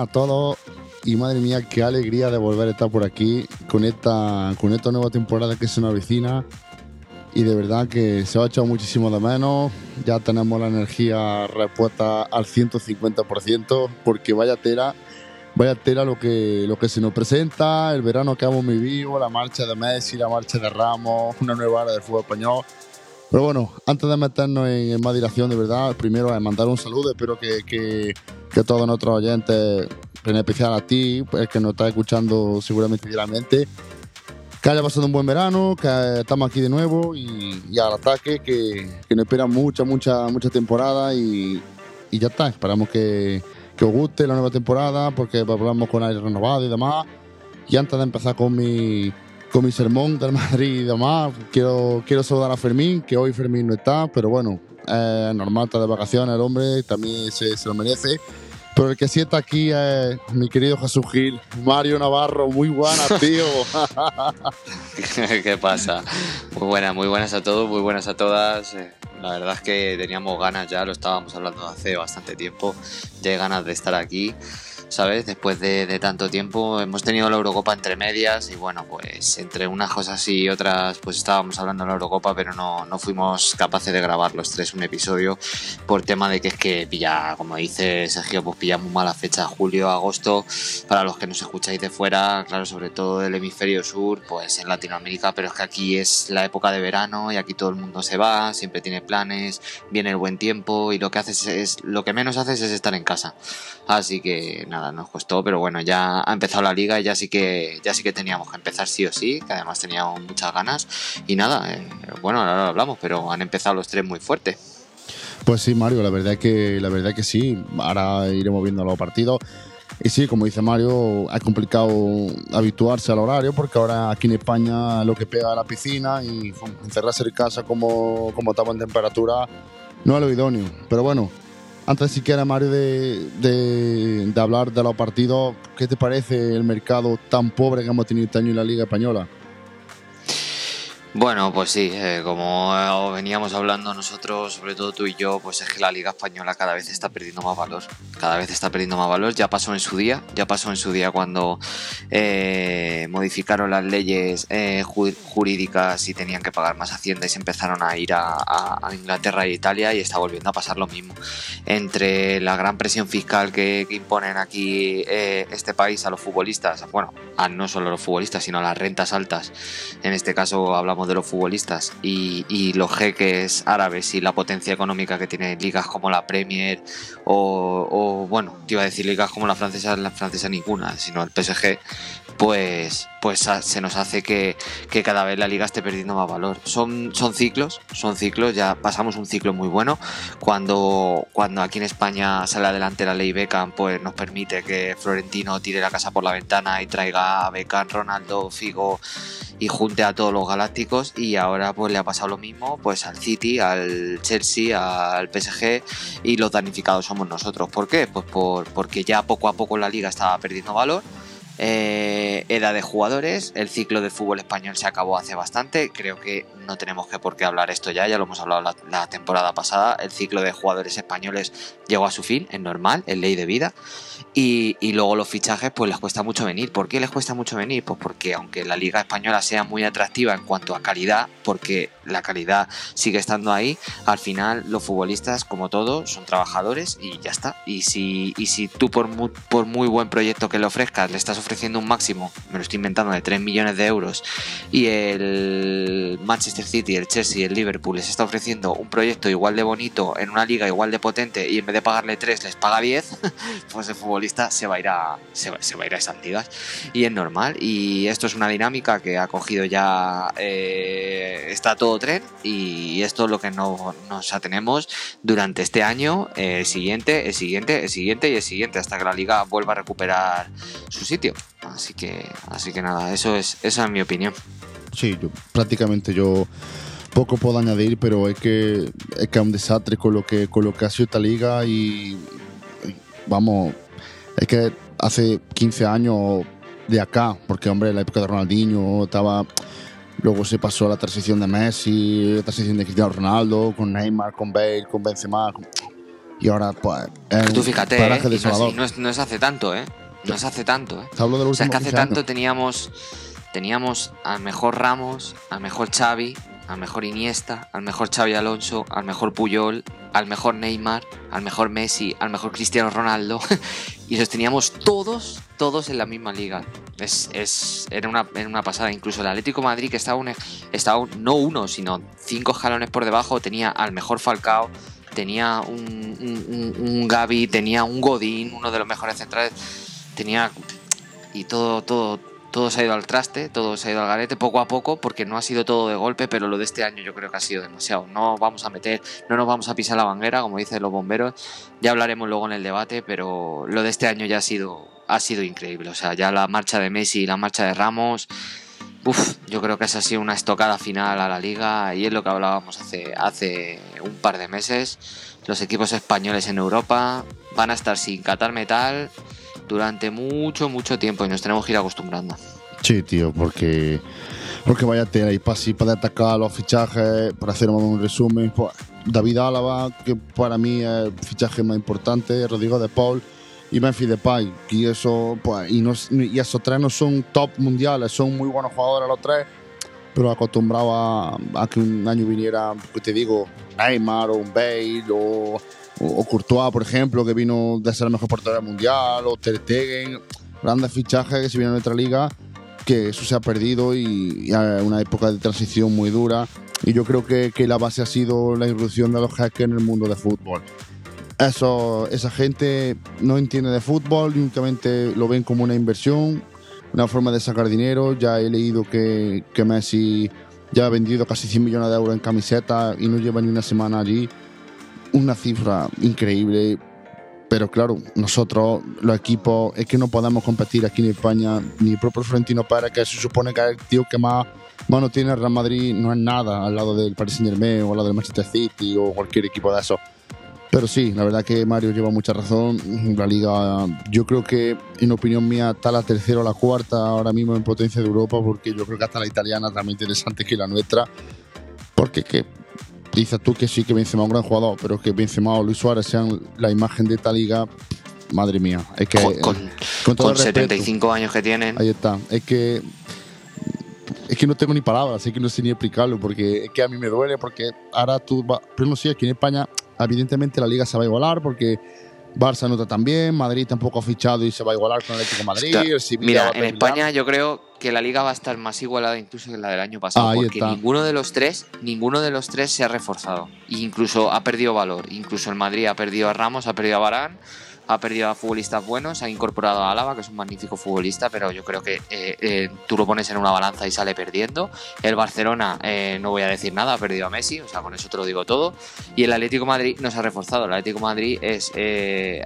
a todos. Y madre mía, qué alegría de volver a estar por aquí con esta, con esta nueva temporada que es una vecina. Y de verdad que se ha echado muchísimo de menos. Ya tenemos la energía repuesta al 150%, porque vaya tela, vaya tela lo que, lo que se nos presenta, el verano que hemos vivido, la marcha de Messi, la marcha de Ramos, una nueva era del fútbol español. Pero bueno, antes de meternos en, más dilación, de verdad, primero mandar un saludo. Espero que, que, que todos nuestros oyentes, en especial a ti, el que nos está escuchando seguramente diariamente, que haya pasado un buen verano, que estamos aquí de nuevo y, al ataque, que, que, nos espera mucha, mucha, mucha temporada y, y ya está. Esperamos que, que, os guste la nueva temporada porque hablamos con aire renovado y demás. Y antes de empezar con mi con mi sermón del Madrid y demás. Quiero, quiero saludar a Fermín, que hoy Fermín no está, pero bueno, es normal, está de vacaciones el hombre, también se, se, lo merece. Pero el que sí está aquí es mi querido Jesús Gil, Mario Navarro, muy buenas, tío. ¿Qué pasa? Muy buenas, muy buenas a todos, muy buenas a todas. La verdad es que teníamos ganas ya, lo estábamos hablando hace bastante tiempo, ya hay ganas de estar aquí. ¿Sabes? Después de, tanto tiempo hemos tenido la Eurocopa entre medias y bueno, pues entre unas cosas y otras pues estábamos hablando de la Eurocopa pero no, no fuimos capaces de grabar los tres un episodio por tema de que es que pilla, como dice Sergio, pues pilla muy mala fecha, julio, agosto, para los que nos escucháis de fuera, claro, sobre todo del hemisferio sur, pues en Latinoamérica, pero es que aquí es la época de verano y aquí todo el mundo se va, siempre tiene planes, viene el buen tiempo y lo que haces es, lo que menos haces es estar en casa. Así que nada, nos costó, pero bueno, ya ha empezado la liga y ya sí que, ya sí que teníamos que empezar sí o sí, que además teníamos muchas ganas. Y nada, eh, bueno, ahora lo hablamos, pero han empezado los tres muy fuerte. Pues sí, Mario, la verdad es que, la verdad que sí. Ahora iremos viendo los partidos. Y sí, como dice Mario, es complicado habituarse al horario porque ahora aquí en España lo que pega a la piscina y encerrarse en casa como, como estamos en temperatura no es lo idóneo. Pero bueno, antes siquiera, Mario, de, de, de, hablar de los partidos, ¿qué te parece el mercado tan pobre que hemos tenido este año en la Liga Española? Bueno, pues sí, eh, como veníamos hablando nosotros, sobre todo tú y yo, pues es que la Liga Española cada vez está perdiendo más valor. Cada vez está perdiendo más valor. Ya pasó en su día, ya pasó en su día cuando eh, modificaron las leyes eh, jurídicas y tenían que pagar más Hacienda y se empezaron a ir a, Inglaterra e Italia y está volviendo a pasar lo mismo. Entre la gran presión fiscal que, imponen aquí eh, este país a los futbolistas, bueno, a no solo a los futbolistas, sino a las rentas altas. En este caso hablamos de los futbolistas y, los jeques árabes y la potencia económica que tienen ligas como la Premier o, bueno, te iba a decir ligas como la francesa, la francesa ninguna, sino el PSG, pues, pues se nos hace que, cada vez la liga esté perdiendo más valor. Son, son ciclos, son ciclos, ya pasamos un ciclo muy bueno. Cuando, cuando aquí en España sale adelante la ley Beckham, pues nos permite que Florentino tire la casa por la ventana y traiga a Beckham, Ronaldo, Figo y junte a todos los galácticos y ahora pues le ha pasado lo mismo pues al City, al Chelsea, al PSG y los damnificados somos nosotros. ¿Por qué? Pues por, porque ya poco a poco la liga estaba perdiendo valor eh, edad de jugadores, el ciclo del fútbol español se acabó hace bastante, creo que no tenemos que por qué hablar esto ya, ya lo hemos hablado la, temporada pasada, el ciclo de jugadores españoles llegó a su fin, es normal, es ley de vida, y, y, luego los fichajes pues les cuesta mucho venir, ¿por qué les cuesta mucho venir? Pues porque aunque la liga española sea muy atractiva en cuanto a calidad, porque la calidad sigue estando ahí, al final los futbolistas como todos son trabajadores y ya está, y si, y si tú por muy, por muy buen proyecto que le ofrezcas le estás ofreciendo un máximo, me lo estoy inventando, de 3 millones de euros y el Manchester City, el Chelsea, el Liverpool les está ofreciendo un proyecto igual de bonito en una liga igual de potente y en vez de pagarle 3 les paga 10, pues el futbolista se va a ir a, se va, a, ir a esas ligas y es normal y esto es una dinámica que ha cogido ya, eh, está todo tren y esto es lo que no, nos atenemos durante este año, el siguiente, el siguiente, el siguiente y el siguiente hasta que la liga vuelva a recuperar su sitio. Así que, así que nada, eso es, esa es mi opinión. Sí, yo, prácticamente yo poco puedo añadir, pero es que es que es un desastre con lo que con lo que ha sido esta liga y, vamos, es que hace 15 años de acá, porque hombre, la época de Ronaldinho estaba luego se pasó a la transición de Messi, la transición de Cristiano Ronaldo, con Neymar, con Bale, con Benzema, y ahora, pues. Tú fíjate, ¿eh? no, es, no, es, hace tanto, ¿eh? No es hace tanto, ¿eh? Te hablo del o sea, es que hace tanto teníamos, teníamos al mejor Ramos, al mejor Xavi, al mejor Iniesta, al mejor Xavi Alonso, al mejor Puyol, al mejor Neymar, al mejor Messi, al mejor Cristiano Ronaldo. y los teníamos todos, todos en la misma liga. Es, es, era, una, una pasada. Incluso el Atlético Madrid, que estaba, un, estaba no uno, sino cinco escalones por debajo, tenía al mejor Falcao, tenía un, un, un, Gaby, tenía un Godín, uno de los mejores centrales. Tenía. Y todo, todo, todo se ha ido al traste, todo se ha ido al garete poco a poco, porque no ha sido todo de golpe, pero lo de este año yo creo que ha sido demasiado. No vamos a meter, no nos vamos a pisar la banguera, como dicen los bomberos. Ya hablaremos luego en el debate, pero lo de este año ya ha sido, ha sido increíble. O sea, ya la marcha de Messi y la marcha de Ramos. Uf, yo creo que esa ha sido una estocada final a la liga y es lo que hablábamos hace, hace un par de meses. Los equipos españoles en Europa van a estar sin Qatar Metal durante mucho, mucho tiempo y nos tenemos que ir acostumbrando. Sí, tío, porque, porque vaya tela y para así poder atacar los fichajes, para hacer un resumen, pues, David Álava, que para mí es el fichaje más importante, Rodrigo de Paul y Memphis Depay, y eso, pues, y, esos tres no son top mundiales, son muy buenos jugadores los tres, pero acostumbrado a, que un año viniera, pues te digo, Neymar o un Bale o o, Courtois, por ejemplo, que vino de ser el mejor portero mundial, o Ter Stegen, grandes fichajes que se vienen a nuestra liga, que eso se ha perdido y, y una época de transición muy dura. Y yo creo que, que la base ha sido la irrupción de los hackers en el mundo de fútbol. Eso, esa gente no entiende de fútbol, únicamente lo ven como una inversión, una forma de sacar dinero. Ya he leído que, que Messi ya ha vendido casi 100 millones de euros en camisetas y no lleva ni una semana allí una cifra increíble. Pero claro, nosotros, los equipos, es que no podemos competir aquí en España. Ni el propio Florentino Pérez, que se supone que el tío que más mano tiene el Real Madrid, no es nada al lado del Paris Saint Germain o al lado del Manchester City o cualquier equipo de eso. Pero sí, la verdad que Mario lleva mucha razón. La liga, yo creo que, en opinión mía, está la tercera o la cuarta ahora mismo en potencia de Europa, porque yo creo que hasta la italiana también interesante que la nuestra. Porque que dices tú que sí que Benzema es un gran jugador, pero que Benzema o Luis Suárez sean la imagen de esta liga, madre mía. Es que, con, con, 75 años que tienen. Ahí está. Es que es que no tengo ni palabras, así que no sé ni explicarlo, porque es que a mí me duele, porque ahora tú vas, pero no sé, aquí en España, evidentemente la liga se va a igualar, porque Barça no está tan bien, Madrid tampoco ha fichado y se va a igualar con el Atlético Madrid. Mira, en España yo creo que la liga va a estar más igualada incluso que la del año pasado, porque ninguno de los tres, ninguno de los tres se ha reforzado, e incluso ha perdido valor. Incluso el Madrid ha perdido a Ramos, ha perdido a Barán, ha perdido a futbolistas buenos, ha incorporado a Álava, que es un magnífico futbolista, pero yo creo que eh, eh, tú lo pones en una balanza y sale perdiendo. El Barcelona, eh, no voy a decir nada, ha perdido a Messi, o sea, con eso te lo digo todo. Y el Atlético Madrid no se ha reforzado. El Atlético Madrid es,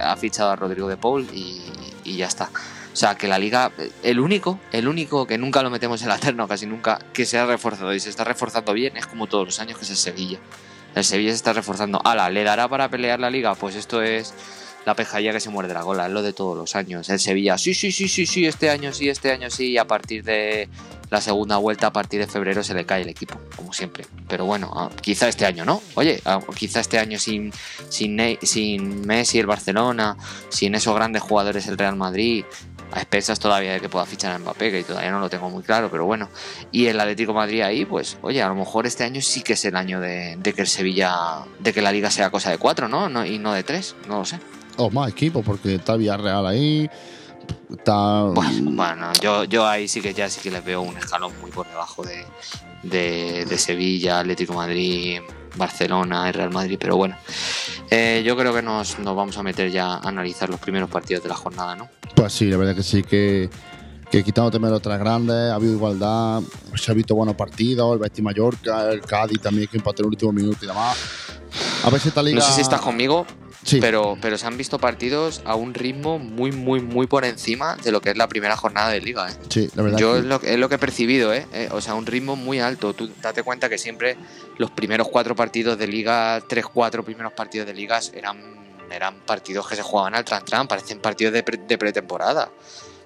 ha fichado a Rodrigo de Paul y, y ya está. O sea, que la liga, el único, el único que nunca lo metemos en la terna, casi nunca, que se ha reforzado y se está reforzando bien, es como todos los años, que es el Sevilla. El Sevilla se está reforzando. Ala, ¿le dará para pelear la liga? Pues esto es la pejaría que se muerde la cola, es lo de todos los años. El Sevilla, sí, sí, sí, sí, sí, este año sí, este año sí, y a partir de la segunda vuelta, a partir de febrero, se le cae el equipo, como siempre. Pero bueno, ah, quizá este año, ¿no? Oye, ah, quizá este año sin, sin, sin Messi, el Barcelona, sin esos grandes jugadores, el Real Madrid, a expensas todavía de que pueda fichar a Mbappé, que todavía no lo tengo muy claro, pero bueno. Y el Atlético Madrid ahí, pues, oye, a lo mejor este año sí que es el año de, de que el Sevilla, de que la liga sea cosa de cuatro, ¿no? ¿no? Y no de tres, no lo sé o más equipos, porque está Villarreal ahí. Está... Bueno, yo, yo ahí sí que ya sí que les veo un escalón muy por debajo de, de, Sevilla, Atlético Madrid, Barcelona, Real Madrid, pero bueno, eh, yo creo que nos, nos, vamos a meter ya a analizar los primeros partidos de la jornada, ¿no? Pues sí, la verdad que sí, que, que quitando otras grandes, ha habido igualdad, se ha visto buenos partidos, el Betis Mallorca, el Cádiz también que empató en el último minuto y demás. A ver si esta liga... No sé si estás conmigo, pero, pero se han visto partidos a un ritmo muy, muy, muy por encima de lo que es la primera jornada de liga. ¿eh? Sí, la verdad. Yo es, lo, es, lo, que he percibido, ¿eh? ¿eh? O sea, un ritmo muy alto. Tú date cuenta que siempre los primeros cuatro partidos de liga, tres, cuatro primeros partidos de ligas eran eran partidos que se jugaban al tran-tran, parecen partidos de, de pretemporada.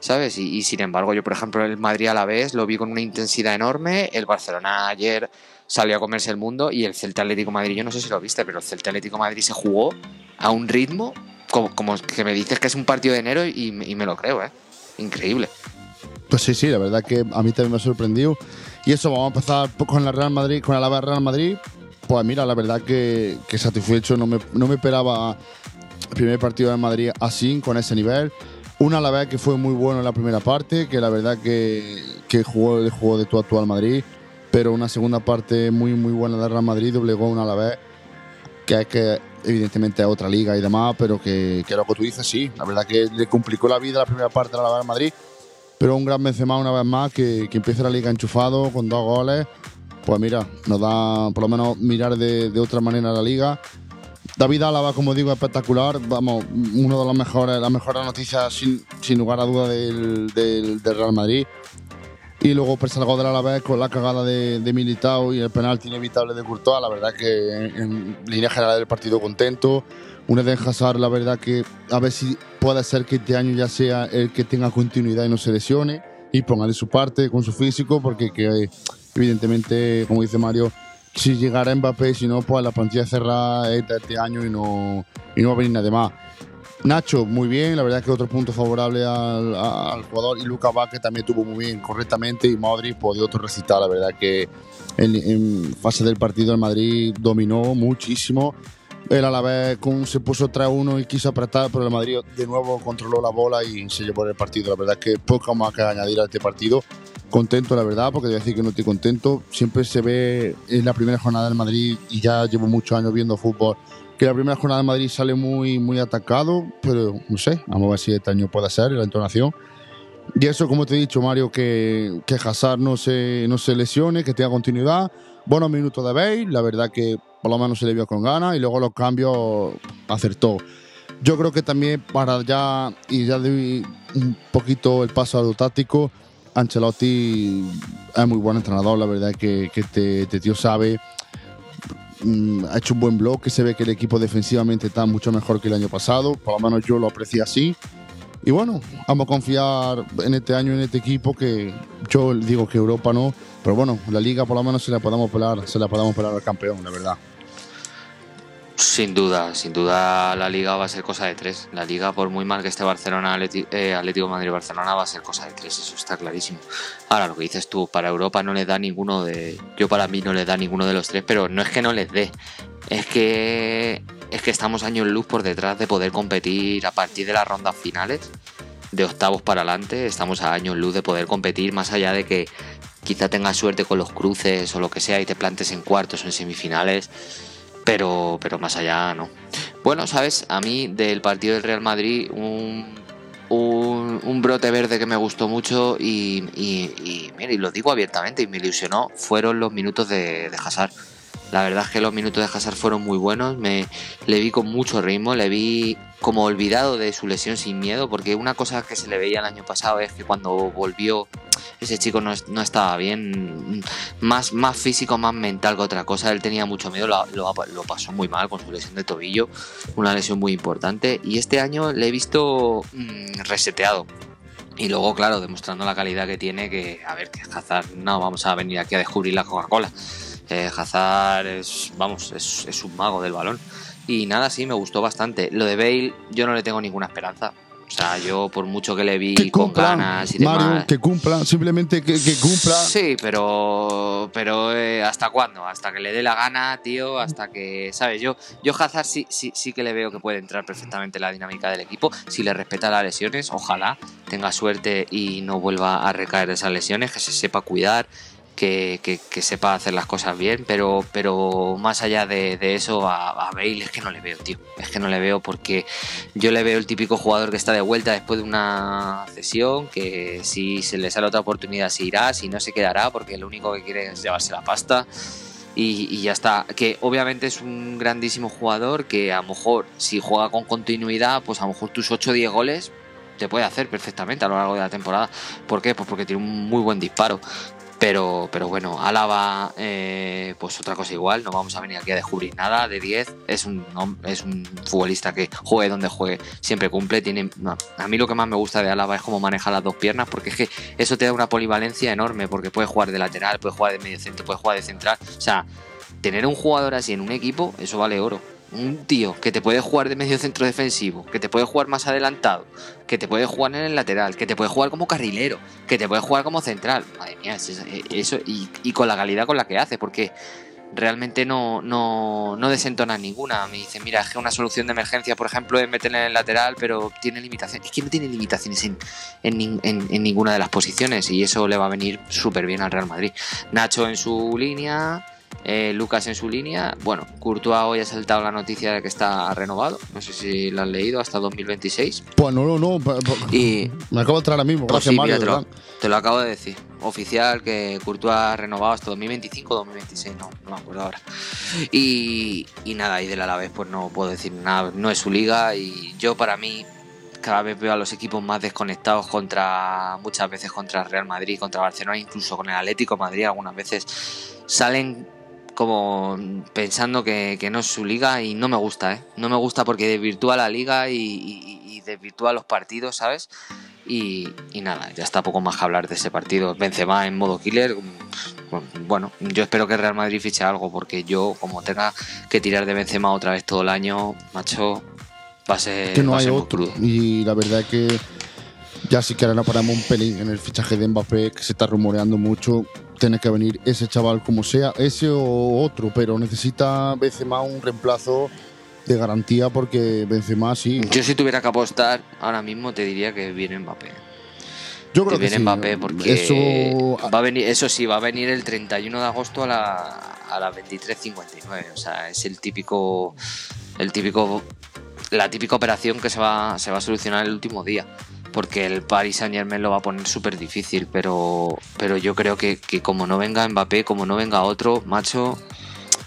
¿Sabes? Y, sin embargo, yo, por ejemplo, el Madrid a la vez lo vi con una intensidad enorme. El Barcelona ayer salió a comerse el mundo y el Celta Atlético Madrid, yo no sé si lo viste, pero el Celta Atlético Madrid se jugó a un ritmo como, que me dices que es un partido de enero y, me lo creo, ¿eh? Increíble. Pues sí, sí, la verdad que a mí también me ha sorprendido. Y eso, vamos a empezar con la Real Madrid, con la Real Madrid. Pues mira, la verdad que, que satisfecho, no me, no me esperaba el primer partido de Madrid así, con ese nivel. Una a la vez que fue muy bueno en la primera parte, que la verdad que, que jugó juego de tu actual Madrid, pero una segunda parte muy muy buena de Real Madrid, doblegó una a la vez, que es que evidentemente es otra liga y demás, pero que, que lo que tú dices, sí, la verdad que le complicó la vida la primera parte la Real Madrid, pero un gran Benzema una vez más, que, que empieza la liga enchufado con dos goles, pues mira, nos da por lo menos mirar de, de otra manera la liga David Álava, como digo, espectacular. Vamos, uno de los mejores, las mejores noticias, sin, sin lugar a duda, del, del, Real Madrid. Y luego pues, gol del Alavés con la cagada de, de, Militao y el penalti inevitable de Courtois. La verdad que en, línea general del partido contento. Un Eden Hazard, la verdad que a ver si puede ser que este año ya sea el que tenga continuidad y no se lesione y ponga de su parte con su físico, porque que, evidentemente, como dice Mario, si llegara Mbappé, si no, pues la plantilla cerrada este año y no, y no va a venir nada más. Nacho, muy bien, la verdad que otro punto favorable al, jugador. Y Luca que también tuvo muy bien, correctamente. Y Madrid pues, otro recitar, la verdad que en, fase del partido el Madrid dominó muchísimo. Él a la vez se puso 3-1 y quiso apretar, pero el Madrid de nuevo controló la bola y se llevó el partido. La verdad que poco más que añadir a este partido contento, la verdad, porque te voy a decir que no estoy contento. Siempre se ve en la primera jornada del Madrid, y ya llevo muchos años viendo fútbol, que la primera jornada del Madrid sale muy, muy atacado, pero no sé, vamos a ver si este año puede ser la entonación. Y eso, como te he dicho, Mario, que, que Hazard no se, no se lesione, que tenga continuidad. Buenos minutos de Bale, la verdad que por lo menos se le vio con ganas, y luego los cambios acertó. Yo creo que también para ya, y ya de un poquito el paso a lo táctico, Ancelotti es muy buen entrenador, la verdad que, que este, este tío sabe, mm, ha hecho un buen bloque, se ve que el equipo defensivamente está mucho mejor que el año pasado, por lo menos yo lo aprecié así. Y bueno, vamos a confiar en este año, en este equipo, que yo digo que Europa no, pero bueno, la liga por lo menos se la podamos pelar, se la podamos pelar al campeón, la verdad. Sin duda, sin duda la liga va a ser cosa de tres. La liga, por muy mal que esté Barcelona, eh, Atlético Madrid-Barcelona, va a ser cosa de tres, eso está clarísimo. Ahora, lo que dices tú, para Europa no le da ninguno de... Yo para mí no le da ninguno de los tres, pero no es que no les dé, es que, es que estamos años luz por detrás de poder competir a partir de las rondas finales, de octavos para adelante, estamos a años luz de poder competir más allá de que quizá tengas suerte con los cruces o lo que sea y te plantes en cuartos o en semifinales pero, pero más allá no. Bueno, sabes, a mí del partido del Real Madrid, un, un, brote verde que me gustó mucho y, y, y, lo digo abiertamente y me ilusionó, fueron los minutos de, de Hazard. La verdad es que los minutos de Hazard fueron muy buenos, me le vi con mucho ritmo, le vi como olvidado de su lesión sin miedo, porque una cosa que se le veía el año pasado es que cuando volvió ese chico no, estaba bien, más, más físico, más mental que otra cosa, él tenía mucho miedo, lo, lo, pasó muy mal con su lesión de tobillo, una lesión muy importante, y este año le he visto mm, reseteado. Y luego, claro, demostrando la calidad que tiene, que, a ver, que Hazard, no vamos a venir aquí a descubrir la Coca-Cola. Eh, Hazard es, vamos, es, es un mago del balón. Y nada, sí, me gustó bastante. Lo de Bale, yo no le tengo ninguna esperanza. O sea, yo por mucho que le vi con ganas y Mario, que cumpla, simplemente que, cumpla. Sí, pero pero eh, ¿hasta cuándo? Hasta que le dé la gana, tío, hasta que, ¿sabes? Yo yo Hazard sí, sí, sí que le veo que puede entrar perfectamente en la dinámica del equipo, si le respeta las lesiones, ojalá tenga suerte y no vuelva a recaer esas lesiones, que se sepa cuidar, que, sepa hacer las cosas bien, pero, pero más allá de, eso, a, a, Bale es que no le veo, tío. Es que no le veo porque yo le veo el típico jugador que está de vuelta después de una cesión, que si se le sale otra oportunidad se irá, si no se quedará, porque lo único que quiere es llevarse la pasta. Y, ya está. Que obviamente es un grandísimo jugador que a lo mejor si juega con continuidad, pues a lo mejor tus 8 o 10 goles te puede hacer perfectamente a lo largo de la temporada. ¿Por qué? Pues porque tiene un muy buen disparo Pero, pero bueno, Álava, eh, pues otra cosa igual, no vamos a venir aquí a descubrir nada de 10. Es un, es un futbolista que juegue donde juegue, siempre cumple. Tiene, a mí lo que más me gusta de Álava es cómo maneja las dos piernas, porque es que eso te da una polivalencia enorme, porque puede jugar de lateral, puede jugar de medio centro, puede jugar de central. O sea, tener un jugador así en un equipo, eso vale oro un tío que te puede jugar de medio centro defensivo, que te puede jugar más adelantado, que te puede jugar en el lateral, que te puede jugar como carrilero, que te puede jugar como central. Madre mía, eso, y, con la calidad con la que hace, porque realmente no, no, no desentona ninguna. Me dice, mira, es que una solución de emergencia, por ejemplo, es meterle en el lateral, pero tiene limitaciones. Es que no tiene limitaciones en, en ninguna de las posiciones y eso le va a venir súper bien al Real Madrid. Nacho en su línea. Eh, Lucas en su línea. Bueno, Courtois hoy ha saltado la noticia de que está renovado. No sé si lo han leído hasta 2026. Pues no, no, no. Y me acabo de entrar ahora mismo. Mario. te, lo, acabo de decir. Oficial que Courtois ha renovado hasta 2025 o 2026. No, no me acuerdo ahora. Y, y nada, y del Alavés pues no puedo decir nada. No es su liga y yo para mí cada vez veo a los equipos más desconectados contra muchas veces contra Real Madrid, contra Barcelona, incluso con el Atlético Madrid algunas veces salen como pensando que, no es su liga y no me gusta, ¿eh? No me gusta porque desvirtúa la liga y, desvirtúa los partidos, ¿sabes? Y, nada, ya está poco más que hablar de ese partido. Benzema en modo killer. Bueno, yo espero que Real Madrid fiche algo porque yo, como tenga que tirar de Benzema otra vez todo el año, macho, va a ser. Que no hay otro. Y la verdad que ya sí que ahora no paramos un pelín en el fichaje de Mbappé, que se está rumoreando mucho tiene que venir ese chaval como sea, ese o otro, pero necesita Benzema un reemplazo de garantía porque Benzema sí. Yo si tuviera que apostar ahora mismo te diría que viene Mbappé. Yo creo que, viene Mbappé porque eso... va a venir, eso sí, va a venir el 31 de agosto a la, a las 23.59. O sea, es el típico, el típico, la típica operación que se va, se va a solucionar el último día porque el Paris Saint Germain lo va a poner súper difícil, pero, pero yo creo que, como no venga Mbappé, como no venga otro, macho,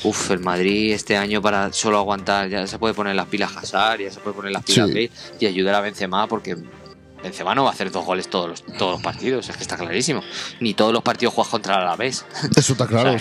uff, el Madrid este año para solo aguantar, ya se puede poner las pilas Hazard, ya se puede poner las pilas sí. y ayudar a Benzema, porque Benzema no va a hacer dos goles todos los, todos los partidos, es que está clarísimo. Ni todos los partidos juegas contra la vez. Eso está claro.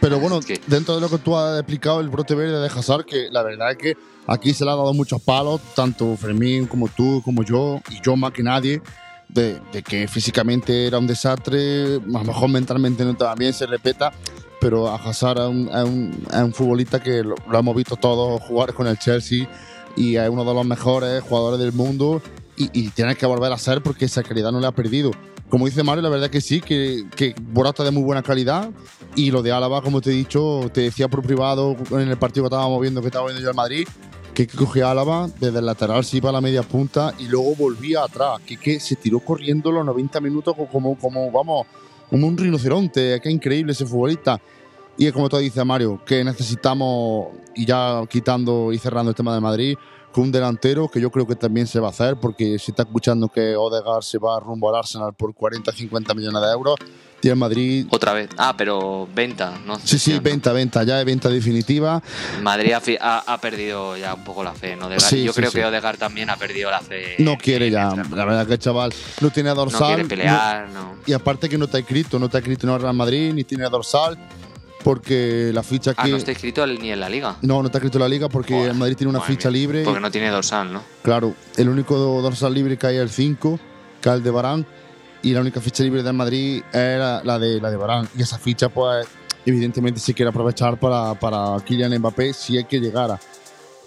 pero bueno, dentro de lo que tú has explicado, el brote verde de Hazard, que la verdad es que Aquí se le ha dado muchos palos, tanto Fermín como tú, como yo, y yo más que nadie, de, que físicamente era un desastre, a lo mejor mentalmente no estaba bien, se repeta, pero a Hazard es un, un, futbolista que lo, hemos visto todos jugar con el Chelsea y es uno de los mejores jugadores del mundo y, y tiene que volver a ser porque esa calidad no le ha perdido. Como dice Mario, la verdad que sí, que, que Borata de muy buena calidad y lo de Álava, como te he dicho, te decía por privado en el partido que estábamos viendo que estaba viendo yo al Madrid, que cogía Álava desde el lateral se iba a la media punta y luego volvía atrás. Que, que se tiró corriendo los 90 minutos como, como, vamos, como un rinoceronte. Qué increíble ese futbolista. Y como tú dices, Mario, que necesitamos, y ya quitando y cerrando el tema de Madrid, con un delantero que yo creo que también se va a hacer, porque si está escuchando que Odegaard se va rumbo al Arsenal por 40-50 millones de euros, tiene Madrid. Otra vez. Ah, pero venta, ¿no? Sí, sí, venta, venta, ya es venta definitiva. Madrid ha, perdido ya un poco la fe en Odegaard. yo creo que Odegaard también ha perdido la fe. No quiere ya. La verdad que el chaval no tiene dorsal. No quiere pelear, no. Y aparte que no está escrito, no está escrito en el Real Madrid, ni tiene dorsal porque la ficha que. Ah, no está escrito ni en la liga. No, no está escrito en la liga porque el Madrid tiene una ficha libre. Porque no tiene dorsal, ¿no? Claro, el único dorsal libre que hay es el 5, que es el de Barán, y la única ficha libre del Madrid era la de, la de Barán. Y esa ficha, pues, evidentemente se quiere aprovechar para, para Kylian Mbappé si hay que llegara.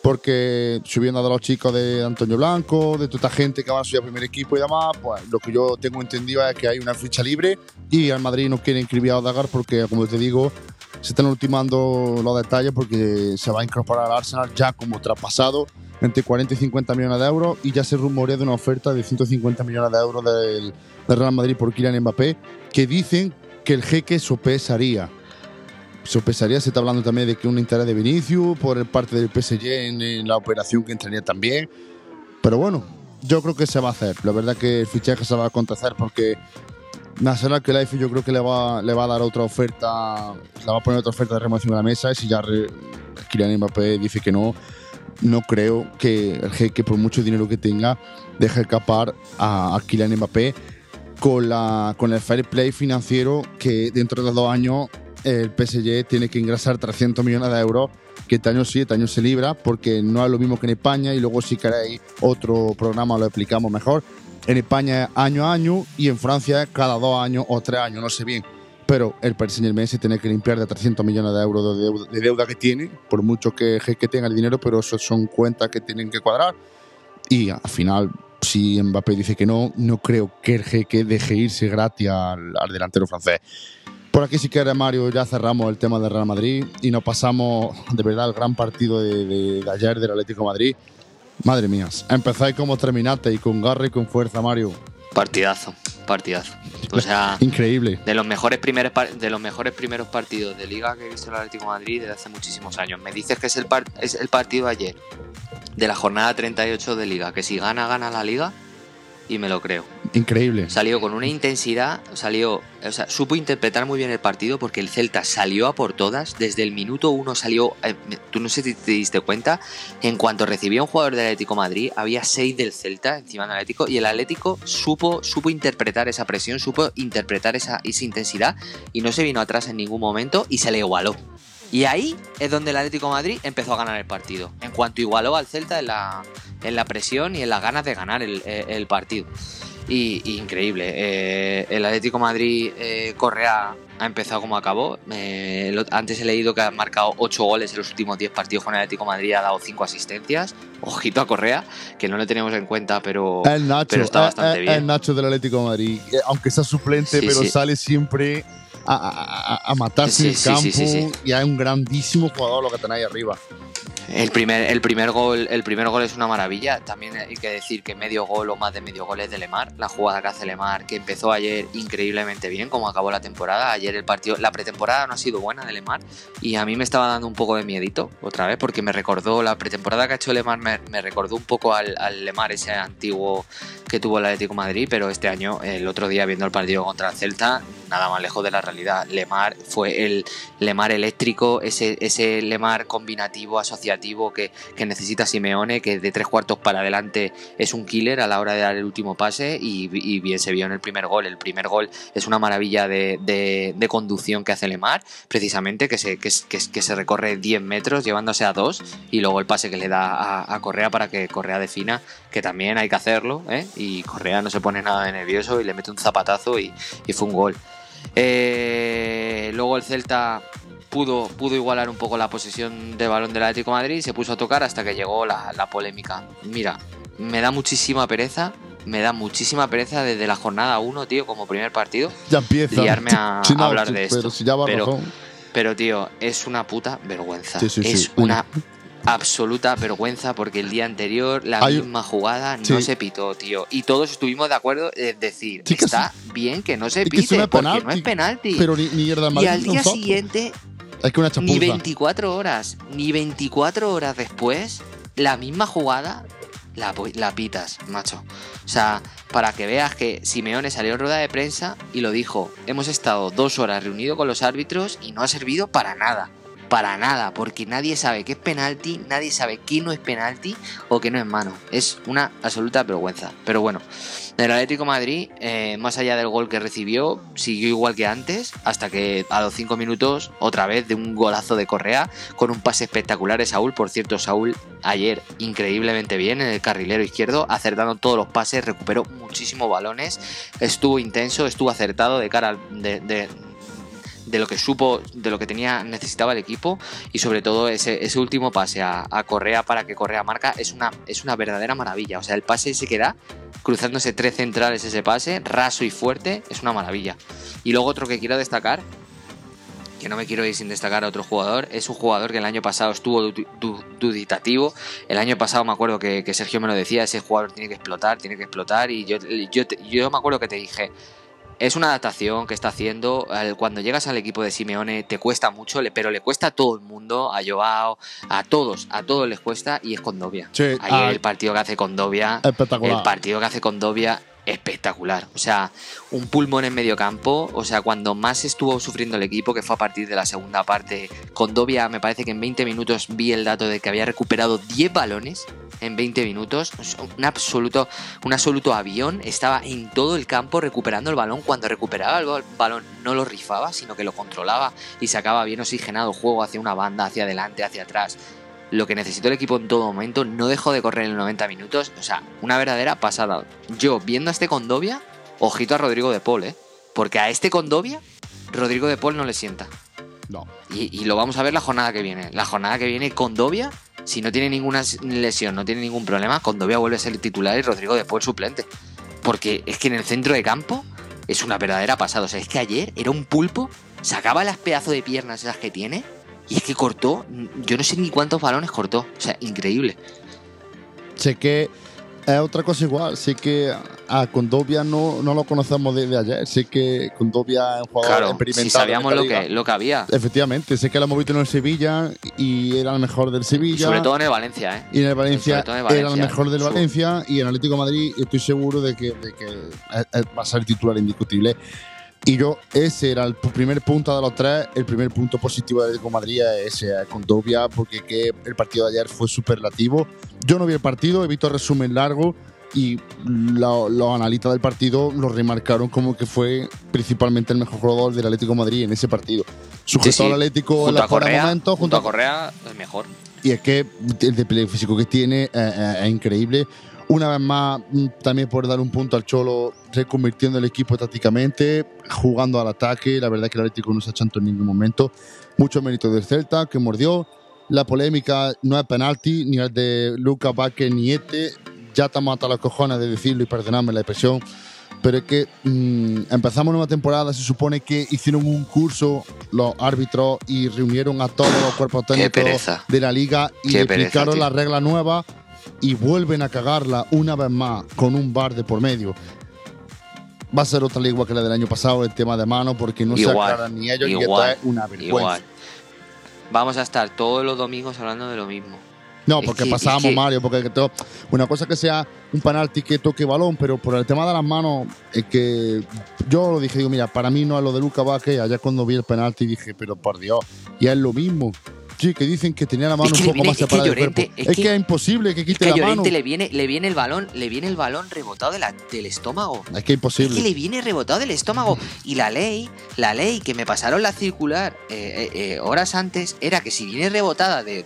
Porque subiendo a los chicos de Antonio Blanco, de toda esta gente que va a subir al primer equipo y demás, pues lo que yo tengo entendido es que hay una ficha libre y al Madrid no quiere inscribir a Odagar porque, como te digo, se están ultimando los detalles porque se va a incorporar al Arsenal ya como traspasado entre 40 y 50 millones de euros y ya se rumorea de una oferta de 150 millones de euros del, Real Madrid por Kylian Mbappé que dicen que el jeque sopesaría. Sopesaría, se está hablando también de que un interés de Vinicius por parte del PSG en, en la operación que entraría también. Pero bueno, yo creo que se va a hacer. La verdad que el fichaje se va a acontecer porque Nasser que Life yo creo que le va, le va a dar otra oferta, le va a poner otra oferta de remoción a la mesa y si ya Kylian Mbappé dice que no, no creo que el jeque por mucho dinero que tenga deje escapar a, a Kylian Mbappé con, la, con el fair play financiero que dentro de dos años el PSG tiene que ingresar 300 millones de euros, que este año sí, este año se libra, porque no es lo mismo que en España y luego si queréis otro programa lo explicamos mejor. En España es año a año y en Francia es cada dos años o tres años, no sé bien. Pero el Paris Saint Germain se tiene que limpiar de 300 millones de euros de deuda, de deuda que tiene, por mucho que, que tenga el dinero, pero eso son cuentas que tienen que cuadrar. Y al final si Mbappé dice que no, no creo que el jeque deje irse gratis al, delantero francés. Por aquí, si quieres, Mario, ya cerramos el tema del Real Madrid y nos pasamos de verdad al gran partido de, ayer del Atlético Madrid. Madre mía, empezáis como terminaste y con garra y con fuerza, Mario. Partidazo, partidazo. O sea, increíble. De los mejores primeros de los mejores primeros partidos de liga que he visto el Atlético Madrid desde hace muchísimos años. Me dices que es el, es el partido de ayer de la jornada 38 de liga, que si gana, gana la liga, y me lo creo. Increíble. Salió con una intensidad, salió, o sea, supo interpretar muy bien el partido porque el Celta salió a por todas, desde el minuto uno salió, eh, tú no sé si te diste cuenta, en cuanto recibió un jugador del Atlético Madrid, había seis del Celta encima del Atlético y el Atlético supo, supo interpretar esa presión, supo interpretar esa, esa intensidad y no se vino atrás en ningún momento y se le igualó. Y ahí es donde el Atlético Madrid empezó a ganar el partido. En cuanto igualó al Celta en la, en la presión y en las ganas de ganar el, eh, partido. Y, increíble. Eh, el Atlético Madrid eh, Correa ha empezado como acabó. antes he leído que ha marcado 8 goles en los últimos 10 partidos con el Atlético Madrid, ha dado 5 asistencias. Ojito a Correa, que no le tenemos en cuenta, pero, el Nacho, está bastante bien. El Nacho del Atlético Madrid, aunque sea suplente, pero sale siempre a, matarse en el campo y hay un grandísimo jugador lo que tenéis arriba. El primer, el, primer gol, el primer gol es una maravilla. También hay que decir que medio gol o más de medio gol es de Lemar. La jugada que hace Lemar, que empezó ayer increíblemente bien, como acabó la temporada. Ayer el partido, la pretemporada no ha sido buena de Lemar y a mí me estaba dando un poco de miedito otra vez porque me recordó la pretemporada que ha hecho Lemar, me, recordó un poco al, al, Lemar ese antiguo que tuvo el Atlético Madrid, pero este año, el otro día viendo el partido contra el Celta, nada más lejos de la realidad. Lemar fue el Lemar eléctrico, ese, ese Lemar combinativo, asociativo que, necesita Simeone, que de tres cuartos para adelante es un killer a la hora de dar el último pase y, bien se vio en el primer gol. El primer gol es una maravilla de, conducción que hace Lemar, precisamente que se, que, se recorre 10 metros llevándose a dos y luego el pase que le da a, Correa para que Correa defina, que también hay que hacerlo, ¿eh? y Correa no se pone nada de nervioso y le mete un zapatazo y fue un gol. Eh, luego el Celta pudo, pudo igualar un poco la posesión de balón del Atlético de Madrid y se puso a tocar hasta que llegó la, polémica. Mira, me da muchísima pereza me da muchísima pereza desde la jornada 1, tío, como primer partido. Ya empieza. Liarme a, hablar de esto. Pero, tío, es una puta vergüenza. es una absoluta vergüenza porque el día anterior la misma jugada no se pitó, tío. Y todos estuvimos de acuerdo en decir, está bien que no se pite porque no es penalti. Pero ni, y al día siguiente, ni 24 horas, ni 24 horas después, la misma jugada la, la pitas, macho. O sea, para que veas que Simeone salió en rueda de prensa y lo dijo, hemos estado dos horas reunidos con los árbitros y no ha servido para nada para nada, porque nadie sabe qué es penalti, nadie sabe qué no es penalti o qué no es mano. Es una absoluta vergüenza. Pero bueno, el Atlético Madrid, eh, más allá del gol que recibió, siguió igual que antes, hasta que a los 5 minutos, otra vez de un golazo de Correa, con un pase espectacular de Saúl. Por cierto, Saúl ayer increíblemente bien en el carrilero izquierdo, acertando todos los pases, recuperó muchísimos balones, estuvo intenso, estuvo acertado de cara de lo que supo, de lo que tenía, necesitaba el equipo y sobre todo ese, ese último pase a, Correa para que Correa marca es una, es una verdadera maravilla. O sea, el pase se queda cruzándose tres centrales ese pase, raso y fuerte, es una maravilla. Y luego otro que quiero destacar, que no me quiero ir sin destacar a otro jugador, es un jugador que el año pasado estuvo duditativo. El año pasado me acuerdo que, Sergio me lo decía, ese jugador tiene que explotar, tiene que explotar. Y yo, yo, yo me acuerdo que te dije, es una adaptación que está haciendo. Cuando llegas al equipo de Simeone te cuesta mucho, pero le cuesta a todo el mundo, a Joao, a todos, a todos les cuesta y es Condovia. Sí, Ayer el partido que hace Condovia, el partido que hace Condovia espectacular. O sea, un pulmón en medio campo. O sea, cuando más estuvo sufriendo el equipo, que fue a partir de la segunda parte, Condovia me parece que en 20 minutos vi el dato de que había recuperado 10 balones en 20 minutos. Un absoluto, un absoluto avión. Estaba en todo el campo recuperando el balón. Cuando recuperaba el balón no lo rifaba, sino que lo controlaba y sacaba bien oxigenado juego hacia una banda, hacia adelante, hacia atrás. Lo que necesitó el equipo en todo momento, no dejó de correr en los 90 minutos. O sea, una verdadera pasada. Yo, viendo a este Condovia, ojito a Rodrigo de Paul, ¿eh? Porque a este Condovia, Rodrigo de Paul no le sienta. No. Y, lo vamos a ver la jornada que viene. La jornada que viene, Condovia, si no tiene ninguna lesión, no tiene ningún problema, Condovia vuelve a ser titular y Rodrigo de Paul suplente. Porque es que en el centro de campo es una verdadera pasada. O sea, es que ayer era un pulpo, sacaba las pedazos de piernas esas que tiene y es que cortó, yo no sé ni cuántos balones cortó. O sea, increíble. Sé que es otra cosa igual, sé que a Condovia no, no lo conocemos desde ayer, sé que Condovia es un jugador claro, experimentado. Si sabíamos lo que, lo que había. Efectivamente, sé que lo hemos visto en el Sevilla y era el mejor del Sevilla. Sobre todo en el Valencia, ¿eh? Y en el Valencia, era el mejor del Valencia y en Atlético Madrid estoy seguro de que, de que va a ser titular indiscutible. Y yo, ese era el primer punto de los tres, el primer punto positivo de Atlético Madrid es ese, con Dobia, porque que el partido de ayer fue superlativo. Yo no vi el partido, he visto el resumen largo y los analistas del partido lo remarcaron como que fue principalmente el mejor jugador del Atlético Madrid en ese partido. Sujetó al Atlético en los momentos. Junto, a Correa, es mejor. Y es que el de físico que tiene es increíble una vez más, mm, también por dar un punto al Cholo, reconvirtiendo el equipo tácticamente, jugando al ataque. La verdad es que el Atlético no se ha chanto en ningún momento. Mucho mérito del Celta, que mordió. La polémica no es penalti, ni el de Luca Baque ni este. Ya estamos hasta las cojones de decirlo y perdonadme la expresión. Pero es que mm, empezamos nueva temporada, se supone que hicieron un curso los árbitros y reunieron a todos los cuerpos técnicos de la liga y explicaron la regla nueva y vuelven a cagarla una vez más con un bar de por medio. Va a ser otra liga que la del año pasado, el tema de mano, porque no se aclaran ni ellos y esto es una vergüenza. Vamos a estar todos los domingos hablando de lo mismo. No, porque pasábamos Mario, porque una cosa que sea un penalti que toque balón, pero por el tema de las manos, es que yo lo dije, digo, mira, para mí no es lo de Luca Vaque, allá cuando vi el penalti dije, pero por Dios, y es lo mismo. Sí, que dicen que tenía la mano un poco más separada del cuerpo. Es, que, es imposible que quite es que la mano. Le viene, le viene el balón, le viene el balón rebotado del estómago. Es que es imposible. Es que le viene rebotado del estómago. Y la ley, la ley que me pasaron la circular eh, eh, eh, horas antes era que si viene rebotada de,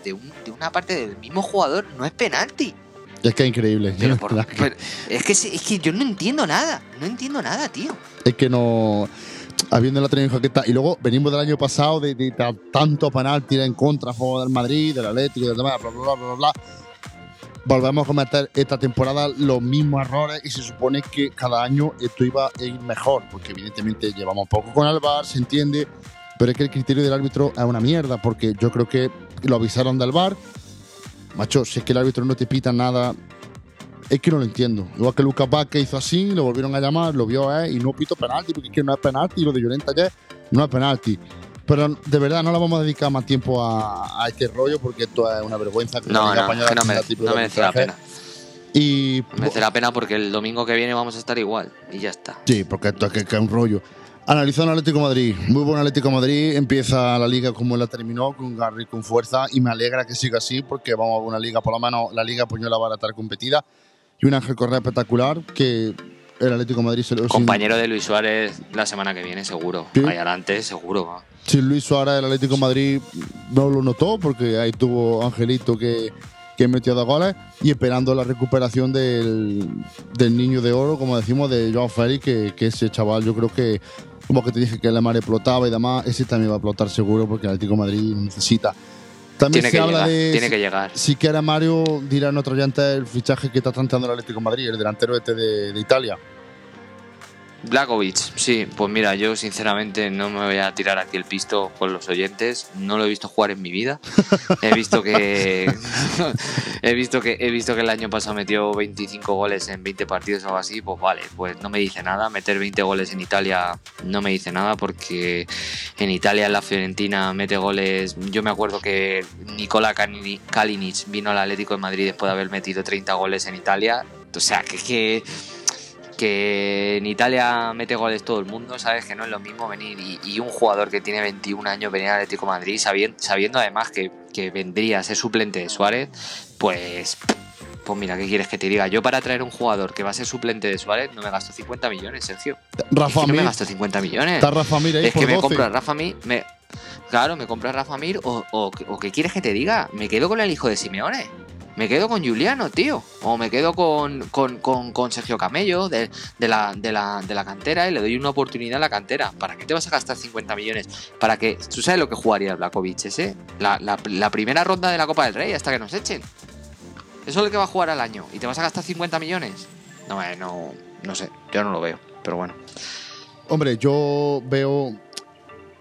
una parte del mismo jugador, no es penalti. Es que es increíble. es, que, es que yo no entiendo nada. No entiendo nada, tío. Es que no habiendo la tenido está Y luego venimos del año pasado de, tanto penalti en contra juego del Madrid, del Atlético, del demás, bla, bla, bla, bla, Volvemos a cometer esta temporada los mismos errores y se supone que cada año esto iba a ir mejor, porque evidentemente llevamos poco con el VAR, se entiende, pero es que el criterio del árbitro es una mierda, porque yo creo que lo avisaron del VAR. Macho, si es que el árbitro no te pita nada, es que no lo entiendo. Igual que Lucas Vázquez hizo así, lo volvieron a llamar, lo vio eh, y no pito penalti, porque es que no es penalti, lo de Llorente ayer no es penalti. Pero de verdad no le vamos a dedicar más tiempo a, este rollo porque esto es una vergüenza. no, no, no, no merece la pena. Y, merece la pena porque el domingo que viene vamos a estar igual y ya está. Sí, porque esto es que, es un rollo. Analizando Atlético Madrid. Muy buen Atlético Madrid. Empieza la liga como la terminó, con Garry con fuerza. Y me alegra que siga así porque vamos a una liga, por lo menos la liga Puñola va a estar competida y un Ángel Correa espectacular que el Atlético de Madrid se lo Compañero de Luis Suárez la semana que viene, seguro. Ahí adelante, seguro. Si Luis Suárez, el Atlético de Madrid, no lo notó porque ahí tuvo Angelito que, que metió dos goles y esperando la recuperación del, del niño de oro, como decimos, de Joao Félix, que, que ese chaval yo creo que, como que te dije que la mar explotaba y demás, ese también va a explotar seguro porque el Atlético de Madrid necesita también tiene se que habla llegar, de. Tiene que llegar. Si Mario, dirá en otro llanta el fichaje que está tanteando el Atlético de Madrid, el delantero este de, de Italia. Blakovic, sí, pues mira, yo sinceramente no me voy a tirar aquí el pisto con los oyentes, no lo he visto jugar en mi vida. He visto que he visto que he visto que el año pasado metió 25 goles en 20 partidos o algo así, pues vale, pues no me dice nada, meter 20 goles en Italia no me dice nada porque en Italia la Fiorentina mete goles, yo me acuerdo que Nicola Kalinic vino al Atlético de Madrid después de haber metido 30 goles en Italia, o sea, que que que en Italia mete goles todo el mundo, sabes que no es lo mismo venir y, un jugador que tiene 21 años venir al Atlético Madrid sabiendo, sabiendo además que, que, vendría a ser suplente de Suárez, pues Pues mira, ¿qué quieres que te diga? Yo para traer un jugador que va a ser suplente de Suárez no me gasto 50 millones, Sergio. Rafa es que no me gasto 50 millones. Está Rafa Mir ahí Es por que me 12. compro a Rafa Mir. Me, claro, me compro a Rafa Mir o, o, o ¿qué quieres que te diga? Me quedo con el hijo de Simeone. Me quedo con Juliano, tío. O me quedo con, con, con, Sergio Camello de, la, de, la, de la cantera y le doy una oportunidad a la cantera. ¿Para qué te vas a gastar 50 millones? Para que. ¿Tú sabes lo que jugaría Blakovic ese? La, la, primera ronda de la Copa del Rey hasta que nos echen. Eso es lo que va a jugar al año. ¿Y te vas a gastar 50 millones? No, eh, no, no sé. Yo no lo veo. Pero bueno. Hombre, yo veo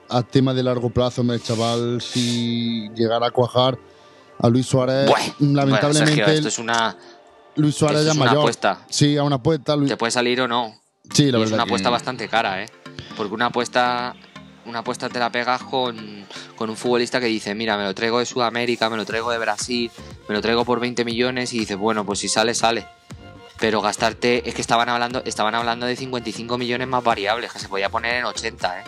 a tema de largo plazo, el chaval, si llegara a cuajar a Luis Suárez, lamentablemente Sergio, esto es una, Luis Suárez esto ya es una apuesta. Sí, a una apuesta. Luis- Te puede salir o no. Sí, la Y verdad. es una que- apuesta bastante cara, ¿eh? Porque una apuesta, una apuesta te la pegas con, con un futbolista que dice, mira, me lo traigo de Sudamérica, me lo traigo de Brasil, me lo traigo por 20 millones y dices, bueno, pues si sale, sale. Pero gastarte, es que estaban hablando, estaban hablando de 55 millones más variables, que se podía poner en 80, ¿eh?